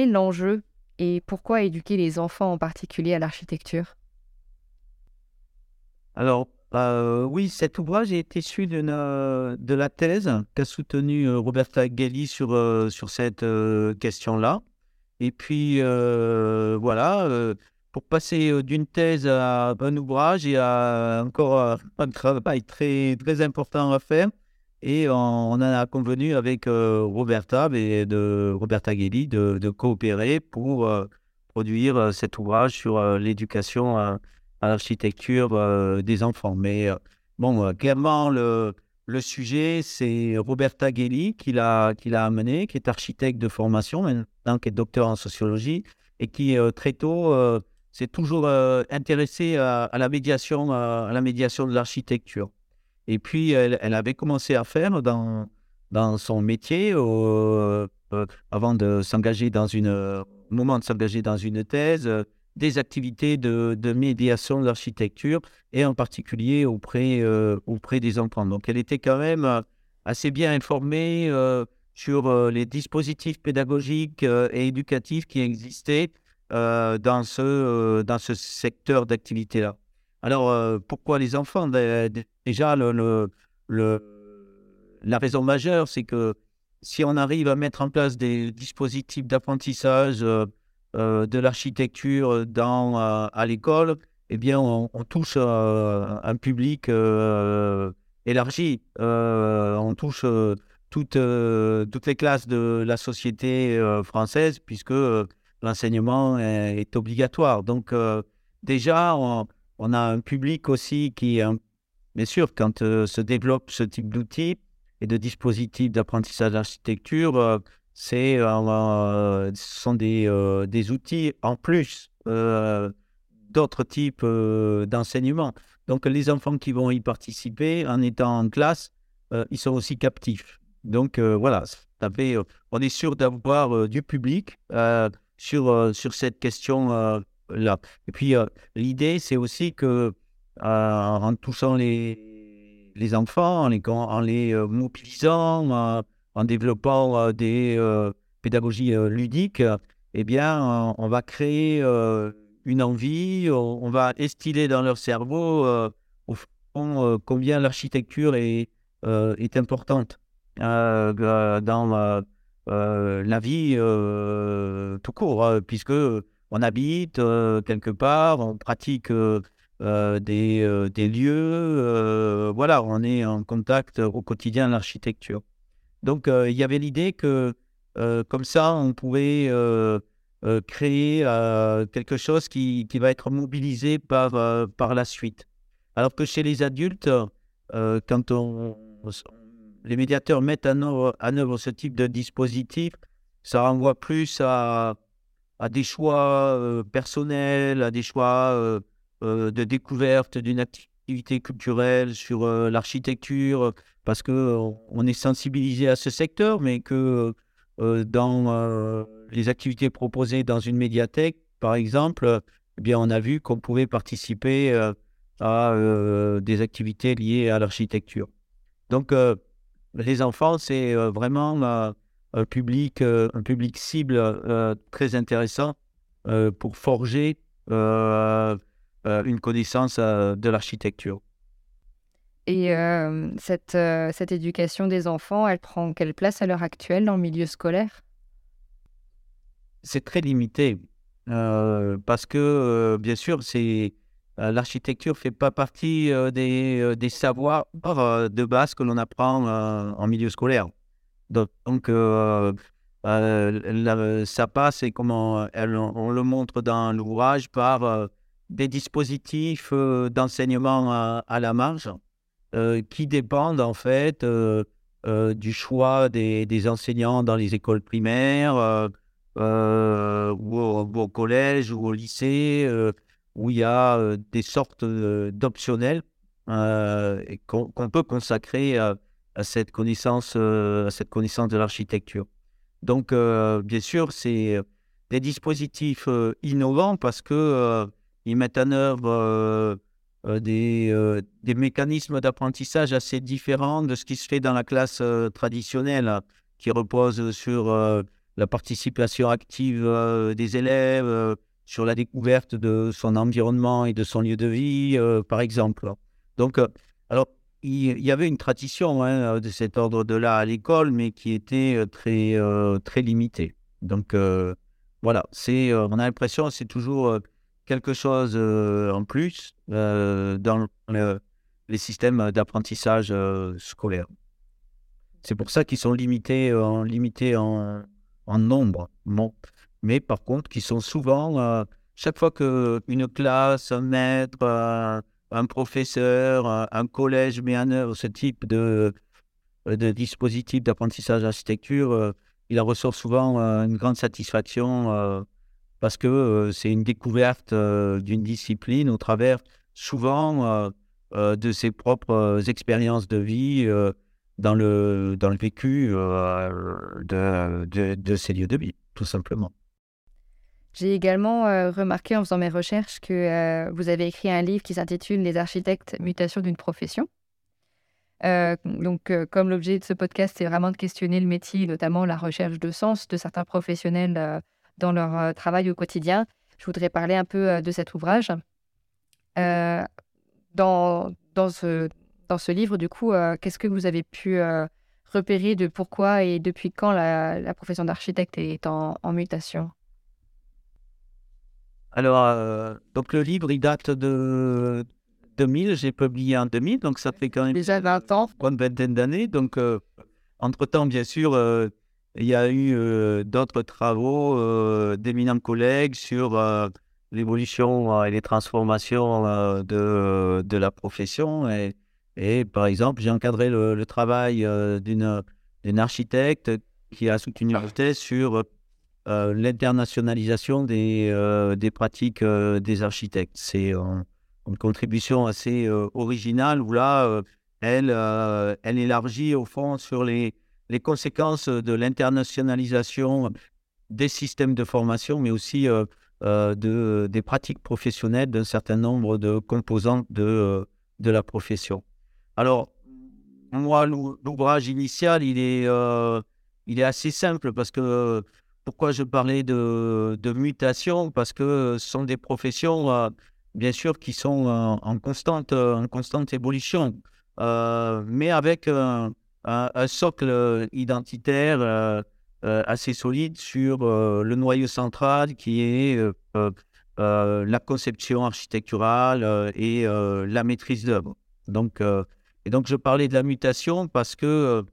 est l'enjeu et pourquoi éduquer les enfants en particulier à l'architecture? Alors, oui, cet ouvrage est issu de la thèse qu'a soutenue Roberta Gelli sur, cette question-là. Et puis, voilà, pour passer d'une thèse à un ouvrage, il y a encore un travail très, important à faire. Et on, en a convenu avec Roberta de Roberta Gelli de, de coopérer pour produire cet ouvrage sur l'éducation à, l'architecture des enfants. Mais bon, clairement, le, le sujet, c'est Roberta Gelli qui l'a amené, qui est architecte de formation, maintenant qui est docteur en sociologie, et qui très tôt s'est toujours intéressé à, la médiation, à la médiation de l'architecture. Et puis, elle, avait commencé à faire dans, dans son métier, euh, euh, avant de s'engager dans une, moment de s'engager dans une thèse, euh, des activités de, médiation de l'architecture, et en particulier auprès, auprès des enfants. Donc, elle était quand même assez bien informée sur les dispositifs pédagogiques et éducatifs qui existaient dans, ce, dans ce secteur d'activité-là. Alors, euh, pourquoi les enfants? Déjà, le, la raison majeure, c'est que si on arrive à mettre en place des dispositifs d'apprentissage euh, euh, de l'architecture dans, à l'école, eh bien, on, touche un public élargi. on touche toutes, toutes les classes de la société française, puisque l'enseignement est, obligatoire. Donc, déjà, on, on a un public aussi qui, bien sûr, quand euh, se développe ce type d'outils et de dispositifs d'apprentissage d'architecture, euh, c'est, euh, ce sont des, des, outils en plus d'autres types d'enseignement. Donc les enfants qui vont y participer en étant en classe, ils sont aussi captifs. Donc voilà, on est sûr d'avoir du public sur, sur cette question là. Et puis, euh, l'idée, c'est aussi que euh, en touchant les, les enfants, en les, en les euh, mobilisant, en développant des pédagogies ludiques, eh bien, on va créer une envie, on, va instiller dans leur cerveau, au fond, combien l'architecture est, importante dans la vie tout court, hein, puisque on habite euh, quelque part, on pratique euh, euh, des, des, lieux, voilà, on est en contact au quotidien de l'architecture. Donc il y avait l'idée que comme ça, on pouvait créer quelque chose qui, qui, va être mobilisé par, par la suite. Alors que chez les adultes, quand on, les médiateurs mettent en œuvre, œuvre, ce type de dispositif, ça renvoie plus à, à des choix euh, personnels, à des choix euh, euh, de découverte d'une activité culturelle sur l'architecture, parce qu'on on est sensibilisé à ce secteur, mais que dans les activités proposées dans une médiathèque, par exemple, eh bien, on a vu qu'on pouvait participer à des activités liées à l'architecture. Donc, les enfants, c'est vraiment un public, euh, un public cible euh, très intéressant euh, pour forger une connaissance de l'architecture. Et cette, cette éducation des enfants, elle prend quelle place à l'heure actuelle dans le milieu scolaire? C'est très limité parce que, bien sûr, c'est l'architecture ne fait pas partie des, des, savoirs de base que l'on apprend en milieu scolaire. Donc, euh, euh, ça passe et comment elle, on le montre dans l'ouvrage par euh, des dispositifs d'enseignement à, la marge qui dépendent en fait du choix des, enseignants dans les écoles primaires ou au, collège ou au lycée où il y a des sortes d'optionnels qu'on peut consacrer à cette connaissance, euh, cette connaissance de l'architecture. Donc, euh, bien sûr, c'est euh, des dispositifs innovants parce que ils mettent en œuvre des, des, mécanismes d'apprentissage assez différents de ce qui se fait dans la classe traditionnelle, qui repose sur la participation active des élèves sur la découverte de son environnement et de son lieu de vie, par exemple. Donc, alors, il y avait une tradition hein, de cet ordre de là à l'école, mais qui était très, très limitée. Donc, voilà, c'est, on a l'impression que c'est toujours quelque chose en plus dans les systèmes d'apprentissage scolaire. C'est pour ça qu'ils sont limités, en, nombre. Mais par contre, qui sont souvent, chaque fois qu'une classe, un maître, un professeur, un, collège met en œuvre ce type de, dispositif d'apprentissage d'architecture, euh, il en ressort souvent euh, une grande satisfaction euh, parce que c'est une découverte d'une discipline au travers souvent de ses propres expériences de vie dans, le, dans le vécu de, de, de ces lieux de vie, tout simplement. J'ai également remarqué en faisant mes recherches que vous avez écrit un livre qui s'intitule Les architectes, mutation d'une profession. Donc, comme l'objet de ce podcast, c'est vraiment de questionner le métier, notamment la recherche de sens de certains professionnels dans leur travail au quotidien, je voudrais parler un peu de cet ouvrage. dans, dans, ce, dans ce livre, du coup, qu'est-ce que vous avez pu repérer de pourquoi et depuis quand la, profession d'architecte est en mutation? Alors, euh, donc le livre, il date de 2000. J'ai publié en 2000, donc ça fait quand même déjà 20 ans, une vingtaine d'années. Donc, euh, entre-temps, bien sûr, euh, il y a eu d'autres travaux d'éminents collègues sur l'évolution et les transformations de, de, la profession. Et, et par exemple, j'ai encadré le, travail d'une architecte qui a soutenu une thèse sur euh, l'internationalisation des, euh, des pratiques euh, des architectes. C'est une contribution assez originale où là, elle, elle élargit au fond sur les, les conséquences de l'internationalisation des systèmes de formation, mais aussi de, des pratiques professionnelles d'un certain nombre de composantes de, de la profession. Alors, moi, l'ouvrage initial, il est, il est assez simple parce que pourquoi je parlais de, de mutation? Parce que ce sont des professions, euh, bien sûr, qui sont en, constante, en constante évolution, euh, mais avec un, socle identitaire euh, assez solide sur le noyau central qui est la conception architecturale et la maîtrise d'œuvre. Donc, et donc, je parlais de la mutation parce que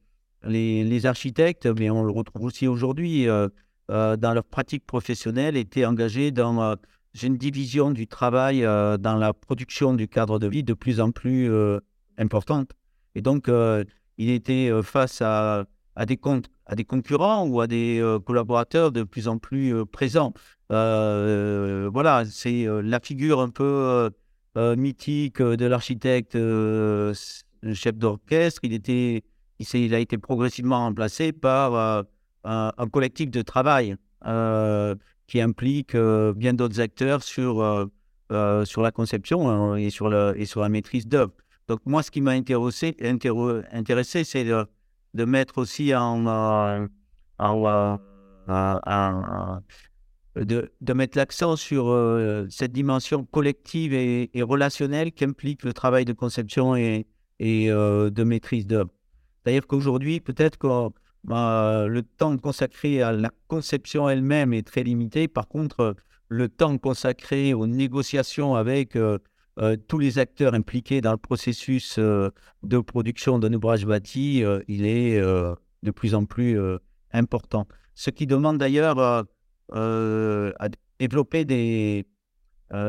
les, les, architectes, mais on le retrouve aussi aujourd'hui, euh, dans leur pratique professionnelle, étaient engagés dans euh, une division du travail euh, dans la production du cadre de vie de plus en plus importante. Et donc, il était face à, à, des à des concurrents ou à des collaborateurs de plus en plus présents. voilà, c'est la figure un peu mythique de l'architecte chef d'orchestre. Il, il, a été progressivement remplacé par un, collectif de travail qui implique bien d'autres acteurs sur, euh, sur la conception hein, et, sur le, et sur la maîtrise d'œuvre. Donc moi, ce qui m'a intéressé, c'est de, mettre aussi en, en, de, de, mettre l'accent sur cette dimension collective et, relationnelle qu'implique le travail de conception et, de maîtrise d'œuvre. C'est-à-dire qu'aujourd'hui, peut-être que bah, le temps consacré à la conception elle-même est très limité. Par contre, le temps consacré aux négociations avec euh, euh, tous les acteurs impliqués dans le processus euh, de production d'un ouvrage bâti, il est de plus en plus important. Ce qui demande d'ailleurs à développer des,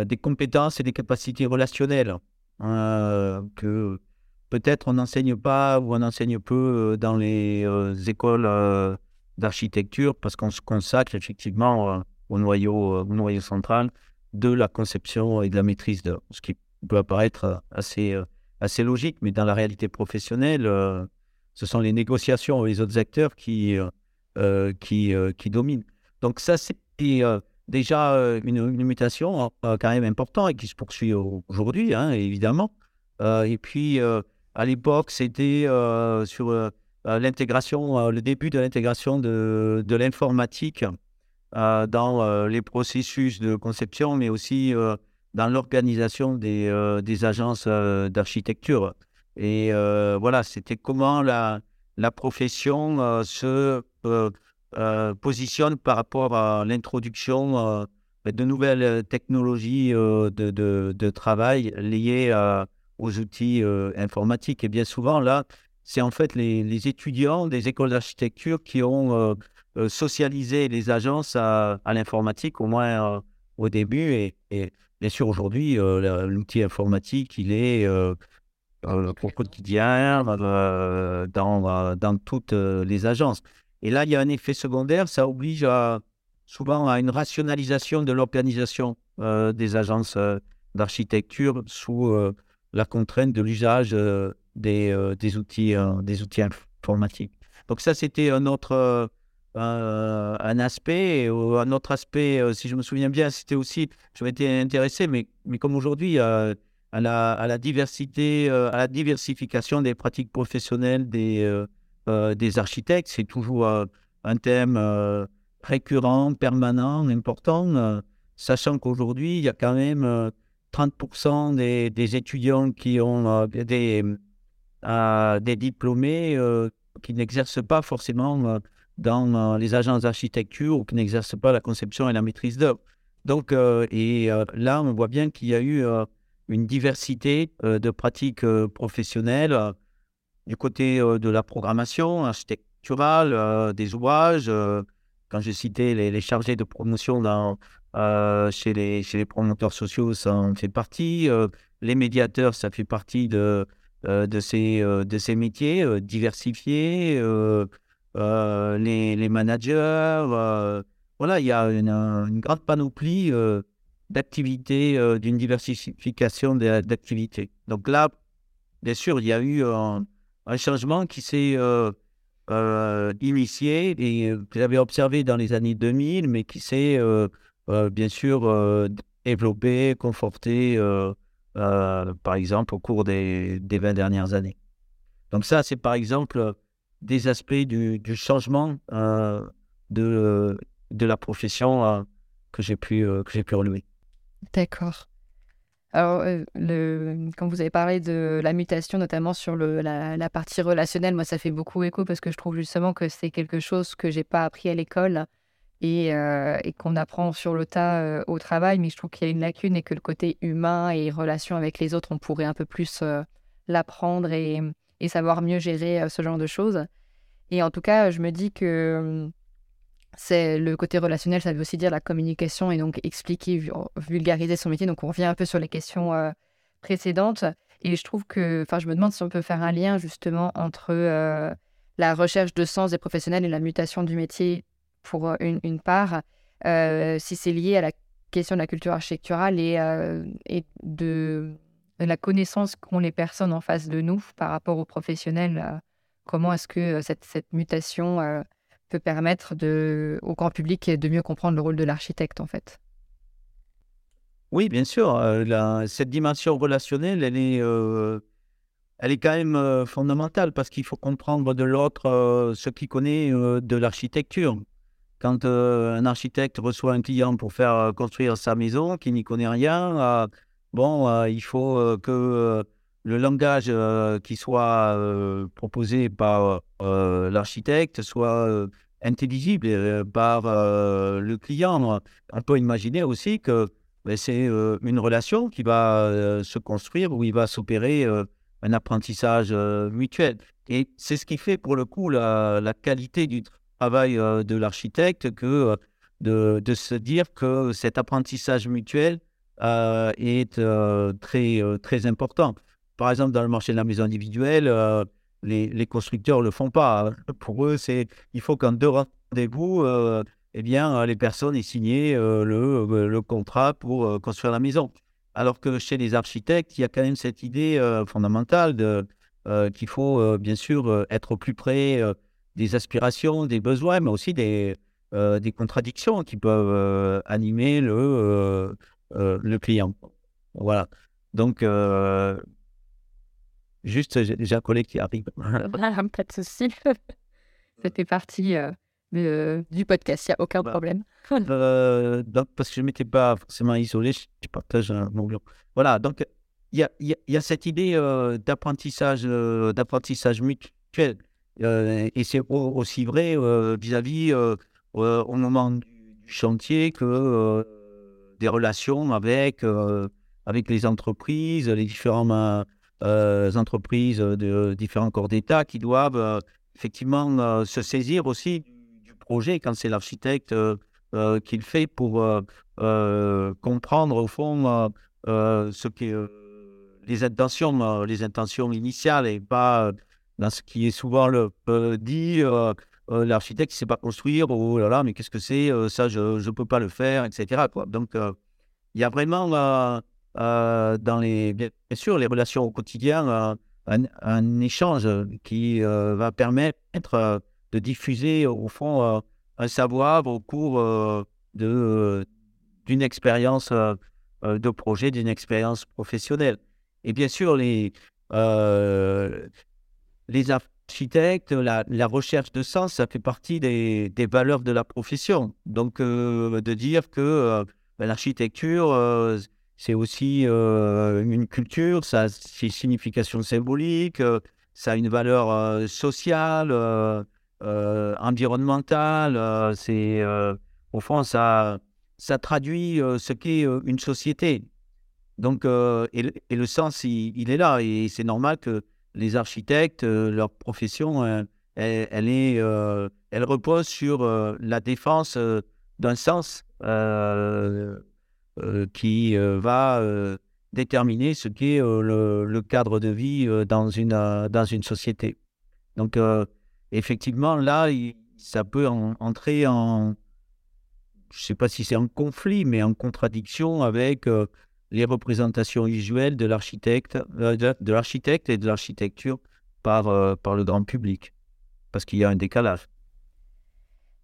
des compétences et des capacités relationnelles hein, que peut-être on n'enseigne pas ou on enseigne peu euh, dans les euh, écoles euh, d'architecture parce qu'on se consacre effectivement au, noyau, au noyau central de la conception et de la maîtrise de ce qui peut apparaître assez, assez logique, mais dans la réalité professionnelle, ce sont les négociations avec les autres acteurs qui, qui, qui dominent. Donc ça, c'est déjà une, une mutation quand même importante et qui se poursuit aujourd'hui, hein, évidemment. et puis, à l'époque, c'était euh, sur euh, l'intégration, le début de l'intégration de, de l'informatique dans les processus de conception, mais aussi dans l'organisation des, agences d'architecture. Et voilà, c'était comment la, profession se positionne par rapport à l'introduction de nouvelles technologies de, travail liées aux outils informatiques. Et bien souvent, là, c'est en fait les, étudiants des écoles d'architecture qui ont euh, euh, socialisé les agences à, l'informatique, au moins euh, au début. Et, bien sûr, aujourd'hui, l'outil informatique, il est au quotidien dans, dans toutes les agences. Et là, il y a un effet secondaire, ça oblige souvent à une rationalisation de l'organisation des agences d'architecture sous la contrainte de l'usage des, euh, des, outils, euh, des outils informatiques. Donc ça, c'était un autre euh, un aspect. Un autre aspect, si je me souviens bien, c'était aussi, je m'étais intéressé, mais, mais comme aujourd'hui, à, la, à la diversité, à la diversification des pratiques professionnelles des, des architectes, c'est toujours un thème récurrent, permanent, important, sachant qu'aujourd'hui, il y a quand même 30% des, des, étudiants qui ont des, des diplômés euh, qui n'exercent pas forcément euh, dans euh, les agences d'architecture ou qui n'exercent pas la conception et la maîtrise d'œuvre. Donc, et là, on voit bien qu'il y a eu une diversité de pratiques professionnelles du côté de la programmation architecturale, des ouvrages. quand je citais les, chargés de promotion dans, chez, les, chez les promoteurs sociaux, ça en fait partie. les médiateurs, ça fait partie de, euh, de, ces, euh, de ces métiers euh, les, les, managers. voilà, il y a une, grande panoplie d'activités, d'une diversification d'activités. Donc là, bien sûr, il y a eu un, changement qui s'est initié et que j'avais observé dans les années 2000, mais qui s'est bien sûr développé, conforté euh, par exemple, au cours des, des 20 dernières années. Donc ça, c'est par exemple des aspects du, changement euh, de, de la profession euh, que j'ai pu, j'ai pu relever. D'accord. Alors, quand vous avez parlé de la mutation, notamment sur le, la, la, partie relationnelle, moi, ça fait beaucoup écho parce que je trouve justement que c'est quelque chose que j'ai pas appris à l'école euh, et, qu'on apprend sur le tas euh, au travail, mais je trouve qu'il y a une lacune et que le côté humain et relation avec les autres, on pourrait un peu plus euh, l'apprendre et, savoir mieux gérer ce genre de choses. Et en tout cas, je me dis que c'est le côté relationnel, ça veut aussi dire la communication et donc expliquer, vulgariser son métier. Donc on revient un peu sur les questions précédentes. Et je trouve que, enfin, je me demande si on peut faire un lien justement entre la recherche de sens des professionnels et la mutation du métier pour euh, une, part, euh, si c'est lié à la question de la culture architecturale et, euh, et de, la connaissance qu'ont les personnes en face de nous par rapport aux professionnels. comment est-ce que cette, cette mutation peut permettre au grand public de mieux comprendre le rôle de l'architecte, en fait? Oui, bien sûr. cette dimension relationnelle, elle est, elle est quand même fondamentale parce qu'il faut comprendre de l'autre ce qu'il connaît de l'architecture. Quand euh, un architecte reçoit un client pour faire euh, construire sa maison, qui n'y connaît rien, euh, bon, il faut que le langage qui soit proposé par l'architecte soit intelligible par le client. On peut imaginer aussi que ben, c'est une relation qui va se construire où il va s'opérer un apprentissage mutuel. Et c'est ce qui fait pour le coup la, qualité du travail euh, de l'architecte que euh, de, se dire que cet apprentissage mutuel euh, est très, très important. Par exemple, dans le marché de la maison individuelle, les, constructeurs ne le font pas. Pour eux, il faut qu'en deux rendez-vous, eh bien, les personnes aient signé le, contrat pour construire la maison. Alors que chez les architectes, il y a quand même cette idée fondamentale de, qu'il faut bien sûr être au plus près des aspirations, des besoins, mais aussi des, euh, des contradictions qui peuvent euh, animer le, euh, le client. Voilà. Donc, Juste, j'ai déjà un collègue qui arrive. pas de souci. C'était parti du podcast, il n'y a aucun bah, problème. euh, donc, parce que je ne m'étais pas forcément isolé, je partage un mon Voilà, donc il y a, y, y a, cette idée euh, d'apprentissage euh, d'apprentissage mutuel. Euh, et c'est aussi vrai vis-à-vis au moment du chantier que des relations avec, avec les entreprises, les différentes entreprises de différents corps d'État qui doivent effectivement se saisir aussi projet, quand c'est l'architecte euh, euh, qui le fait pour euh, comprendre au fond ce les intentions, les intentions initiales et pas dans ce qui est souvent le, dit. L'architecte ne sait pas construire, oh là là, mais qu'est-ce que c'est Ça, je ne peux pas le faire, etc. Quoi. Donc, il y a vraiment dans les, bien sûr, les relations au quotidien, un, échange qui va permettre de diffuser au fond euh, un savoir au cours euh, de, euh, d'une expérience de projet, d'une expérience professionnelle. Et bien sûr, les, les architectes, la, recherche de sens, ça fait partie des, valeurs de la profession. Donc, de dire que ben, l'architecture, c'est aussi une culture, ça a une signification symbolique, ça a une valeur sociale, euh, environnemental, euh, c'est euh, au fond ça, ça traduit ce qu'est une société. Donc, et, le sens, il, est là, et c'est normal que les architectes, leur profession, elle, elle, est, elle repose sur la défense d'un sens qui va déterminer ce qu'est le, le, cadre de vie dans, une, dans une société. Donc, effectivement, là, ça peut entrer en, je ne sais pas si c'est en conflit, mais en contradiction avec euh, les représentations visuelles de l'architecte, euh, de, l'architecte et de l'architecture par, euh, par le grand public, parce qu'il y a un décalage.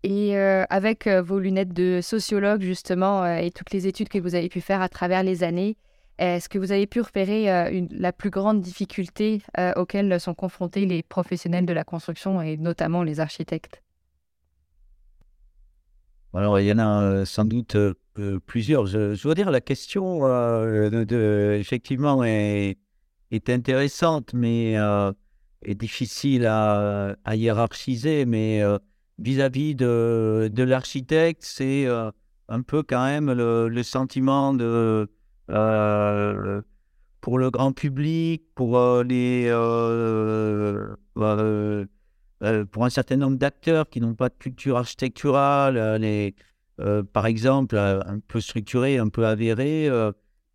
Et avec vos lunettes de sociologue, justement, et toutes les études que vous avez pu faire à travers les années, est-ce que vous avez pu repérer euh, la plus grande difficulté euh, auxquelles sont confrontés les professionnels de la construction et notamment les architectes? Alors, il y en a euh, sans doute plusieurs. Je, dois dire, la question, de, effectivement, est, intéressante, mais est difficile à, hiérarchiser. Mais vis-à-vis de, l'architecte, c'est un peu quand même le sentiment de euh, pour le grand public, pour euh, les euh, pour un certain nombre d'acteurs qui n'ont pas de culture architecturale, les, par exemple, un peu structuré, un peu avéré,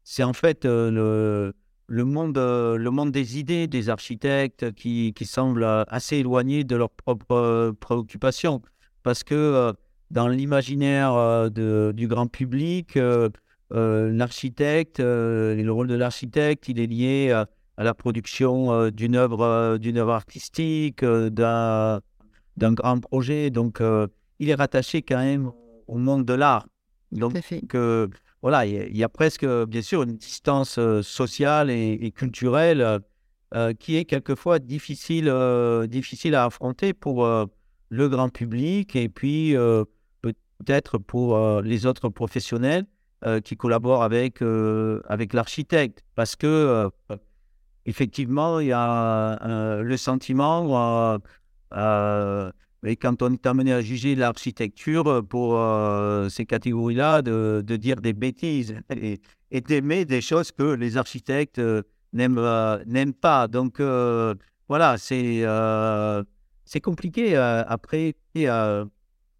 c'est en fait le, monde, le monde des idées des architectes qui, qui semble assez éloigné de leurs propres préoccupations. Parce que dans l'imaginaire du grand public, euh, l'architecte, euh, le rôle de l'architecte, il est lié à, la production euh, d'une œuvre, d'une œuvre artistique, d'un grand projet. Donc, il est rattaché quand même au monde de l'art. Donc, voilà, il y, a presque, bien sûr, une distance sociale et, culturelle qui est quelquefois difficile, difficile à affronter pour le grand public et puis peut-être pour les autres professionnels. Euh, qui collabore avec, euh, avec l'architecte. Parce que, euh, effectivement, il y a le sentiment, mais quand on est amené à juger l'architecture pour ces catégories-là, de, dire des bêtises et, et d'aimer des choses que les architectes n'aiment n'aiment pas. Donc, voilà, c'est c'est compliqué après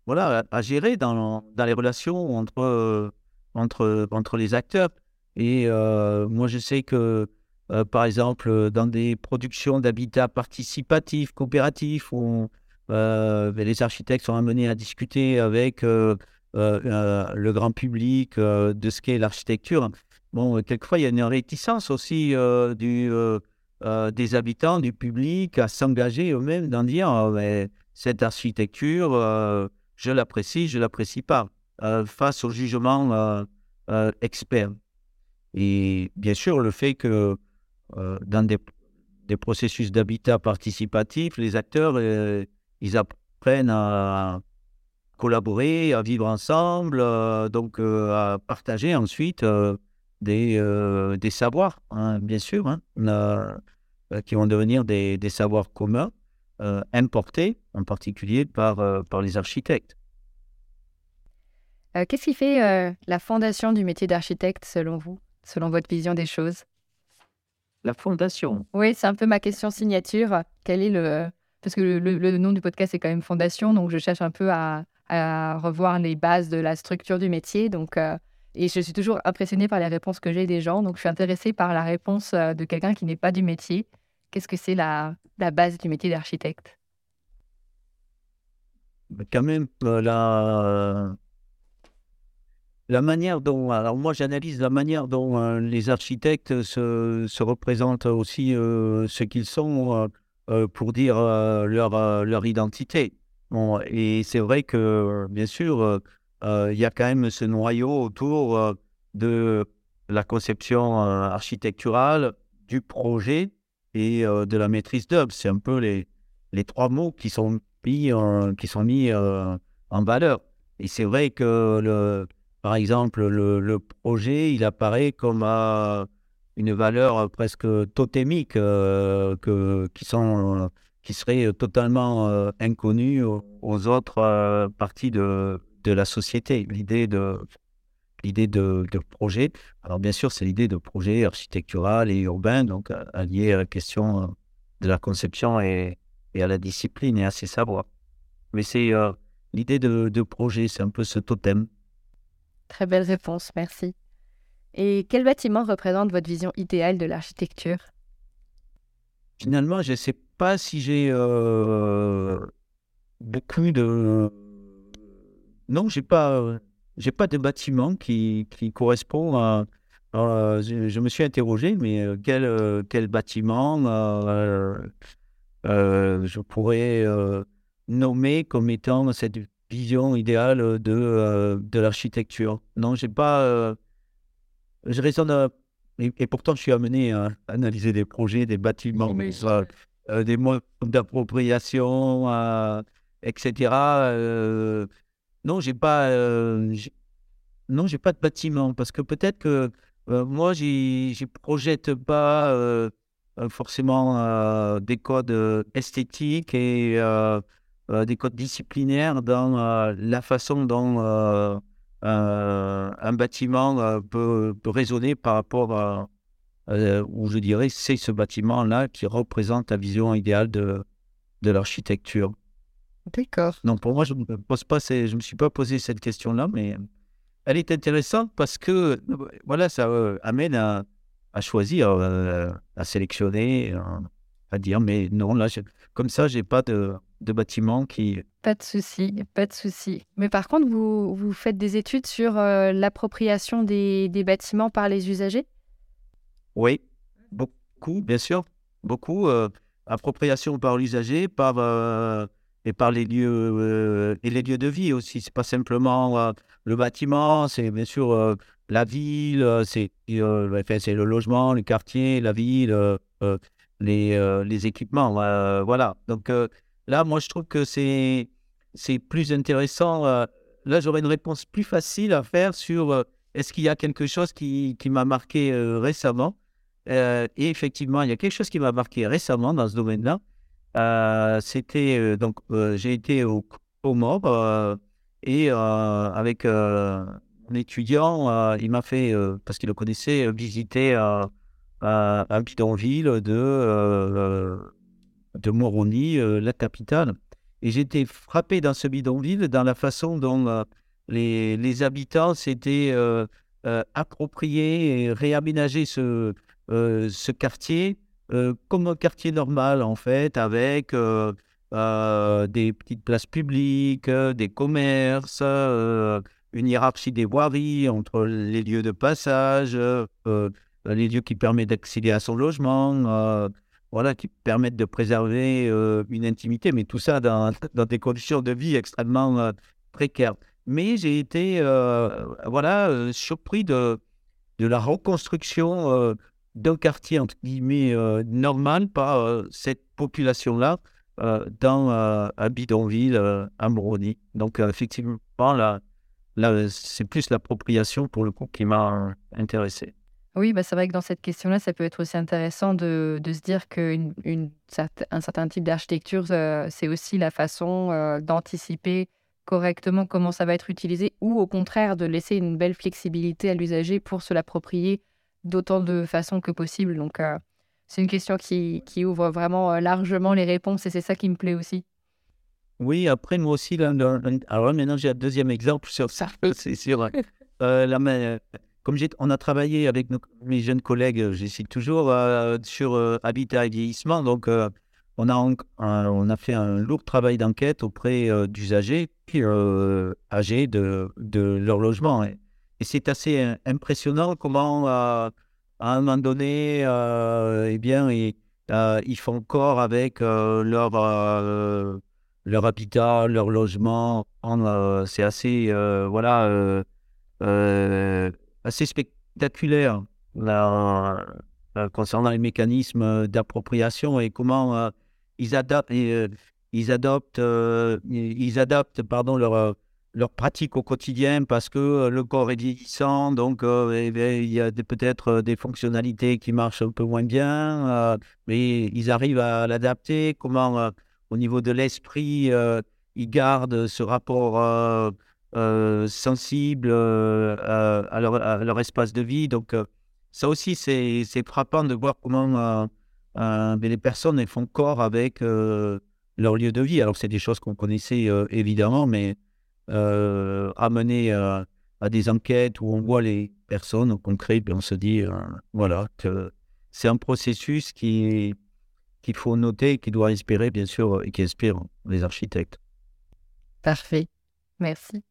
voilà, à gérer dans, dans les relations entre entre, entre les acteurs. Et euh, moi, je sais que, euh, par exemple, dans des productions d'habitat participatif, coopératif, où euh, les architectes sont amenés à discuter avec le grand public de ce qu'est l'architecture. Bon, quelquefois, il y a une réticence aussi des habitants, du public, à s'engager eux-mêmes dans dire oh, ben, cette architecture, je l'apprécie, je l'apprécie pas. Euh, face au jugement euh, euh, expert. Et bien sûr, le fait que dans des, des processus d'habitat participatif, les acteurs, ils apprennent à collaborer, à vivre ensemble, donc à partager ensuite des, des savoirs, hein, bien sûr, hein, qui vont devenir des, des savoirs communs, importés en particulier par, par les architectes. Qu'est-ce qui fait la fondation du métier d'architecte selon vous, selon votre vision des choses? La fondation? Oui, c'est un peu ma question signature. Quel est le... Parce que le, nom du podcast est quand même Fondation, donc je cherche un peu à, revoir les bases de la structure du métier. Donc, et je suis toujours impressionnée par les réponses que j'ai des gens. Donc, je suis intéressée par la réponse de quelqu'un qui n'est pas du métier. Qu'est-ce que c'est la, base du métier d'architecte? Quand même, la, la manière dont, alors moi j'analyse la manière dont euh, les architectes se, se, représentent aussi euh, ce qu'ils sont euh, pour dire leur, leur identité. Et c'est vrai que, bien sûr, il y a quand même ce noyau autour de la conception architecturale, du projet et de la maîtrise d'œuvre. C'est un peu les, les trois mots qui sont mis, qui sont mis en valeur. Et c'est vrai que le, par exemple, le, projet, il apparaît comme une valeur presque totémique euh, que, qui, sont, qui serait totalement euh, inconnue aux, autres euh, parties de, de la société. L'idée de, l'idée de, projet, alors bien sûr, c'est l'idée de projet architectural et urbain, donc allié à la question de la conception et, et à la discipline et à ses savoirs. Mais c'est l'idée de, de projet, c'est un peu ce totem. Très belle réponse, merci. Et quel bâtiment représente votre vision idéale de l'architecture? Finalement, je ne sais pas si j'ai euh, beaucoup de... Non, j'ai pas, j'ai pas de bâtiment qui, qui correspond à... je, me suis interrogé, mais euh, quel, euh, quel bâtiment je pourrais nommer comme étant cette vision idéale de, de l'architecture? Non, j'ai pas. Euh, je raisonne. et, pourtant, je suis amené à analyser des projets, des bâtiments, mais, euh, des modes d'appropriation, etc. non, j'ai pas. non, j'ai pas de bâtiment parce que peut-être que moi, je projette pas forcément des codes esthétiques et euh, des codes disciplinaires dans euh, la façon dont euh, un bâtiment peut, peut, raisonner par rapport à, où je dirais, c'est ce bâtiment-là qui représente la vision idéale de, de l'architecture. D'accord. Donc pour moi, je ne me pose pas, je me suis pas posé cette question-là, mais elle est intéressante parce que voilà, ça amène à, à choisir, à sélectionner, à dire, mais non, là, comme ça, j'ai pas de, de bâtiments qui... Pas de souci, pas de souci. Mais par contre, vous, vous faites des études sur euh, l'appropriation des, des, bâtiments par les usagers? Oui, beaucoup, bien sûr. Beaucoup. Euh, appropriation par l'usager, par, euh, et par les lieux, et les lieux de vie aussi. C'est pas simplement le bâtiment, c'est bien sûr la ville, c'est c'est le logement, le quartier, la ville, les, les équipements. voilà. Donc, Là, moi, je trouve que c'est, plus intéressant. Euh, là, j'aurais une réponse plus facile à faire sur euh, est-ce qu'il y a quelque chose qui, qui m'a marqué euh, récemment? et effectivement, il y a quelque chose qui m'a marqué récemment dans ce domaine-là. c'était donc, j'ai été au Comores et avec un étudiant, il m'a fait, parce qu'il le connaissait, visiter un bidonville de de Moroni, euh, la capitale. Et j'étais frappé dans ce bidonville, dans la façon dont euh, les, les, habitants s'étaient euh, appropriés et réaménagé ce, ce quartier comme un quartier normal, en fait, avec des petites places publiques, des commerces, une hiérarchie des voiries entre les lieux de passage, les lieux qui permettent d'accéder à son logement voilà, qui permettent de préserver euh, une intimité, mais tout ça dans, des conditions de vie extrêmement euh, précaires. Mais j'ai été euh, voilà, surpris de, de la reconstruction d'un quartier, entre guillemets, normal par cette population-là dans un bidonville à Moroni. Donc, effectivement, là, là c'est plus l'appropriation, pour le coup, qui m'a intéressé. Oui, bah, c'est vrai que dans cette question-là, ça peut être aussi intéressant de, de se dire qu'un certain type d'architecture, c'est aussi la façon d'anticiper correctement comment ça va être utilisé ou au contraire de laisser une belle flexibilité à l'usager pour se l'approprier d'autant de façons que possible. Donc, c'est une question qui, qui ouvre vraiment largement les réponses et c'est ça qui me plaît aussi. Oui, après, moi aussi, alors maintenant j'ai un deuxième exemple sur ça, c'est sûr. Euh, la, comme on a travaillé avec mes jeunes collègues, j'essaie toujours, sur habitat et vieillissement, donc on a, on a fait un lourd travail d'enquête auprès euh, d'usagers euh, âgés de, de, leur logement. Et, c'est assez euh, impressionnant comment, à un moment donné, eh bien, ils, font corps avec leur, leur habitat, leur logement. c'est assez, voilà, assez spectaculaire concernant les mécanismes d'appropriation et comment ils adaptent, euh, ils adoptent, euh, ils adaptent pardon, leur, euh, leur pratique au quotidien parce que le corps est vieillissant, donc eh il y a peut-être des fonctionnalités qui marchent un peu moins bien, mais ils arrivent à l'adapter. Comment, au niveau de l'esprit, ils gardent ce rapport sensible à leur, à, leur, espace de vie. Donc, ça aussi, c'est frappant de voir comment euh, mais les personnes elles font corps avec euh, leur lieu de vie. Alors, c'est des choses qu'on connaissait euh, évidemment, mais amener à des enquêtes où on voit les personnes au concret, ben, on se dit voilà, que c'est un processus qui qu'il faut noter, qui doit inspirer, bien sûr, et qui inspire les architectes. Parfait. Merci.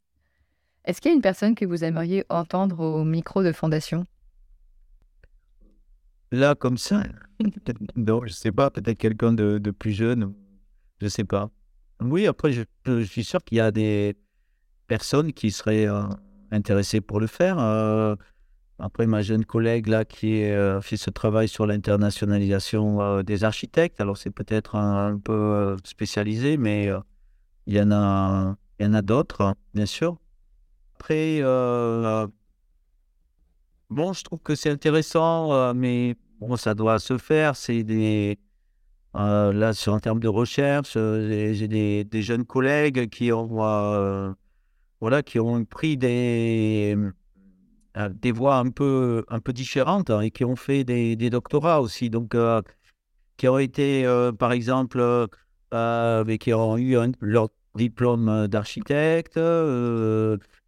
Est-ce qu'il y a une personne que vous aimeriez entendre au micro de Fondation? Là, comme ça, non, je sais pas, peut-être quelqu'un de, de, plus jeune, je sais pas. Oui, après, je, suis sûr qu'il y a des personnes qui seraient euh, intéressées pour le faire. Euh, après, ma jeune collègue là qui euh, fait ce travail sur l'internationalisation des architectes, alors c'est peut-être un, peu spécialisé, mais il y en a, a d'autres, hein, bien sûr. Après, bon, je trouve que c'est intéressant, mais bon, ça doit se faire. C'est des. Euh, là, sur un terme de recherche, euh, j'ai des, des, jeunes collègues qui ont, euh, voilà, qui ont pris des, des voies un peu, un peu différentes hein, et qui ont fait des, doctorats aussi. Donc, qui ont été, par exemple, qui ont eu leur diplôme d'architecte,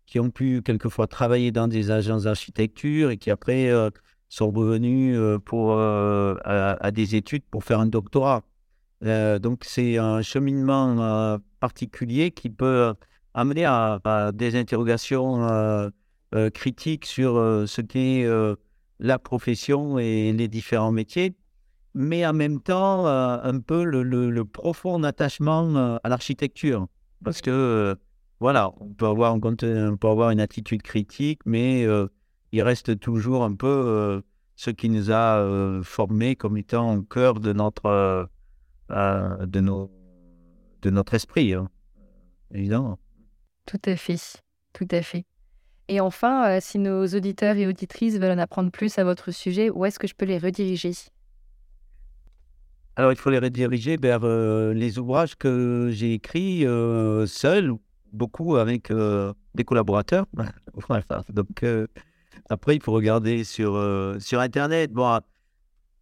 qui ont pu quelquefois travailler dans des agences d'architecture et qui après sont revenus euh, pour, euh, à, des études pour faire un doctorat. Euh, donc c'est un cheminement particulier qui peut amener à, des interrogations critiques sur ce qu'est la profession et les différents métiers, mais en même temps un peu le, le, profond attachement à l'architecture. Parce que, voilà, on peut, avoir, on peut avoir une attitude critique, mais il reste toujours un peu euh, ce qui nous a euh, formés comme étant au cœur de notre, euh, de nos, de notre esprit, hein. évidemment. Tout à fait, tout à fait. Et enfin, si nos auditeurs et auditrices veulent en apprendre plus à votre sujet, où est-ce que je peux les rediriger? Alors, il faut les rediriger vers les ouvrages que j'ai écrits seul, beaucoup avec des collaborateurs. Donc, après, il faut regarder sur, euh, sur Internet. Bon,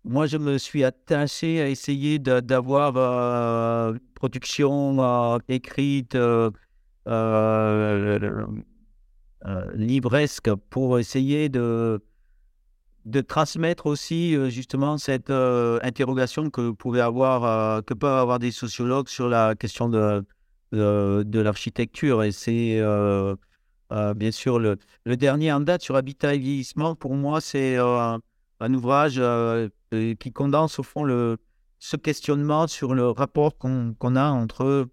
moi, je me suis attaché à essayer d'avoir euh, une production euh, écrite, livresque, pour essayer de, de transmettre aussi justement cette interrogation que, avoir, que peuvent avoir des sociologues sur la question de, de, de l'architecture. Et c'est euh, bien sûr, le, dernier en date sur Habitat et vieillissement, pour moi, c'est euh, un ouvrage euh, qui condense au fond le, ce questionnement sur le rapport qu'on a entre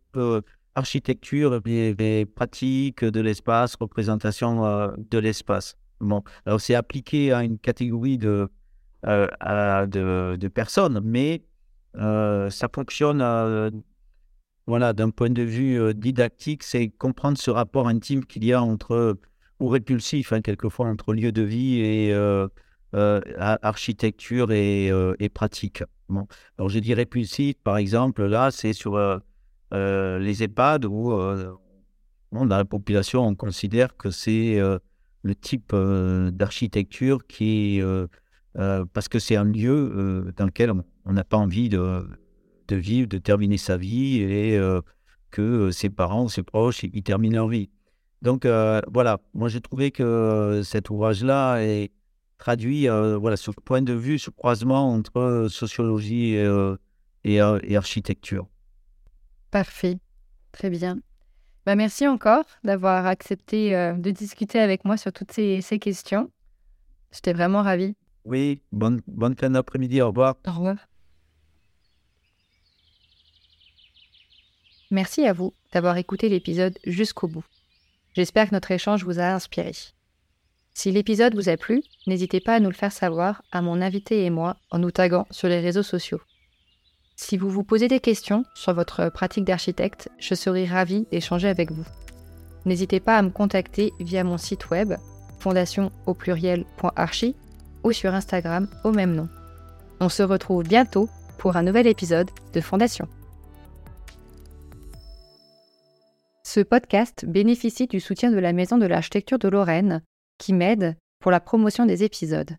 architecture et, pratique de l'espace, représentation de l'espace. Bon, alors c'est appliqué à une catégorie de, de, de, personnes, mais ça fonctionne voilà, d'un point de vue didactique, c'est comprendre ce rapport intime qu'il y a entre, ou répulsif, hein, quelquefois, entre lieu de vie et architecture et, pratique. Alors, je dis répulsif, par exemple, là, c'est sur les EHPAD où, dans la population, on considère que c'est le type d'architecture qui est. parce que c'est un lieu dans lequel on n'a pas envie de de vivre, de terminer sa vie et euh, que euh, ses parents, ses proches, ils terminent leur vie. Donc euh, voilà, moi j'ai trouvé que cet ouvrage-là est traduit voilà, sur le point de vue, ce croisement entre sociologie et, architecture. Parfait, très bien. Bah, merci encore d'avoir accepté de discuter avec moi sur toutes ces, ces questions. J'étais vraiment ravie. Oui, bonne, bonne fin d'après-midi, au revoir. Au revoir. Merci à vous d'avoir écouté l'épisode jusqu'au bout. J'espère que notre échange vous a inspiré. Si l'épisode vous a plu, n'hésitez pas à nous le faire savoir à mon invité et moi en nous taguant sur les réseaux sociaux. Si vous vous posez des questions sur votre pratique d'architecte, je serai ravie d'échanger avec vous. N'hésitez pas à me contacter via mon site web fondation ou sur Instagram au même nom. On se retrouve bientôt pour un nouvel épisode de Fondation. Ce podcast bénéficie du soutien de la Maison de l'Architecture de Lorraine, qui m'aide pour la promotion des épisodes.